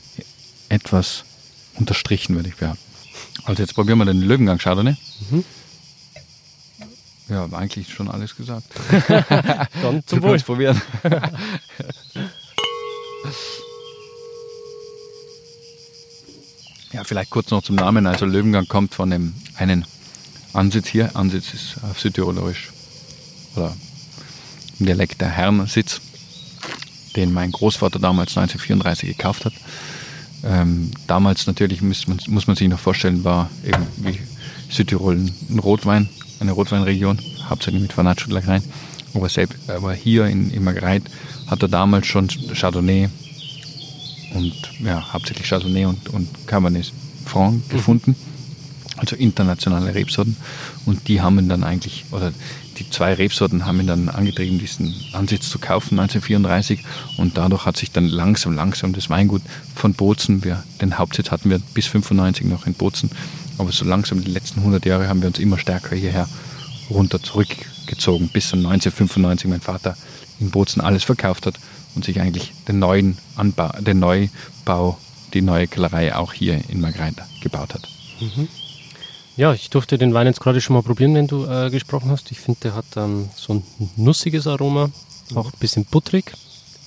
etwas unterstrichen, würde ich behaupten. Also jetzt probieren wir den Löwengang Chardonnay. Mhm. Ja, aber eigentlich schon alles gesagt. Dann zum Wohl. probieren. ja, vielleicht kurz noch zum Namen. Also Löwengang kommt von dem einen Ansitz hier. Ansitz ist auf Südtirolerisch oder im Dialekt der Herrensitz, den mein Großvater damals 1934 gekauft hat. Ähm, damals natürlich muss man, muss man sich noch vorstellen, war eben wie Südtirol ein Rotwein, eine Rotweinregion, hauptsächlich mit Vernatsch und Lagrein. Aber, selbst, aber hier in, in Margreit hat er damals schon Chardonnay und ja, hauptsächlich Chardonnay und, und Cabernet Franc mhm. gefunden, also internationale Rebsorten. Und die haben ihn dann eigentlich, oder die zwei Rebsorten haben ihn dann angetrieben, diesen Ansitz zu kaufen 1934. Und dadurch hat sich dann langsam, langsam das Weingut von Bozen, wir, den Hauptsitz hatten wir bis 95 noch in Bozen, aber so langsam die letzten 100 Jahre haben wir uns immer stärker hierher runter zurückgezogen, bis dann 1995 mein Vater in Bozen alles verkauft hat und sich eigentlich den neuen Anbau, den Neubau, die neue Kellerei auch hier in Margrein gebaut hat. Mhm. Ja, ich durfte den Wein jetzt gerade schon mal probieren, wenn du äh, gesprochen hast. Ich finde, der hat ähm, so ein nussiges Aroma, auch ein bisschen butterig.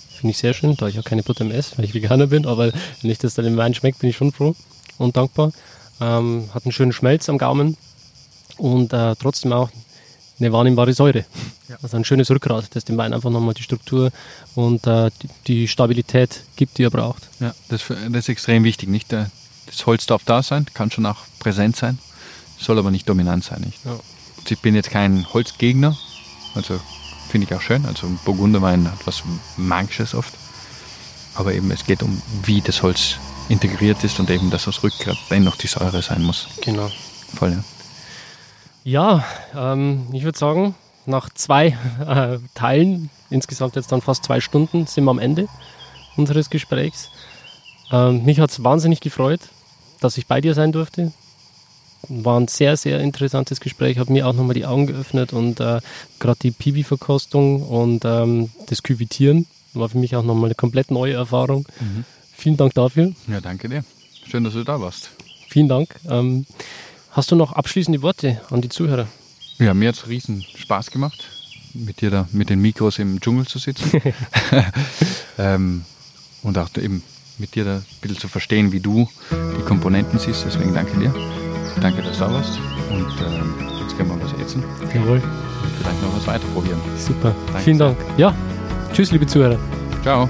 Finde ich sehr schön, da ich auch keine Butter mehr esse, weil ich Veganer bin. Aber wenn ich das dann im Wein schmeckt, bin ich schon froh und dankbar. Ähm, hat einen schönen Schmelz am Gaumen und äh, trotzdem auch eine wahrnehmbare Säure. Ja. Also ein schönes Rückgrat, das dem Wein einfach nochmal die Struktur und äh, die, die, Stabilität gibt, die er braucht. Ja, das, das ist extrem wichtig. Nicht? Das Holz darf da sein, kann schon auch präsent sein, soll aber nicht dominant sein. Nicht? Ja. Ich bin jetzt kein Holzgegner, also finde ich auch schön. Also ein Burgunderwein hat was Magisches oft. Aber eben es geht um, wie das Holz integriert ist und eben, dass das Rückgrat dennoch die Säure sein muss. Genau. Voll, ja. Ja, ähm, ich würde sagen, nach zwei äh, Teilen, insgesamt jetzt dann fast zwei Stunden, sind wir am Ende unseres Gesprächs. Ähm, mich hat es wahnsinnig gefreut, dass ich bei dir sein durfte. War ein sehr, sehr interessantes Gespräch, hat mir auch nochmal die Augen geöffnet und äh, gerade die Piwi-Verkostung und ähm, das Küvitieren war für mich auch nochmal eine komplett neue Erfahrung. Mhm. Vielen Dank dafür. Ja, danke dir. Schön, dass du da warst. Vielen Dank. Ähm, Hast du noch abschließende Worte an die Zuhörer? Ja, mir hat es riesen Spaß gemacht, mit dir da mit den Mikros im Dschungel zu sitzen. ähm, und auch eben mit dir da ein bisschen zu verstehen, wie du die Komponenten siehst. Deswegen danke dir. Danke, dass du da warst. Und äh, jetzt können wir was essen. Jawohl. Und vielleicht noch was weiter probieren. Super. Danke. Vielen Dank. Ja. Tschüss, liebe Zuhörer. Ciao.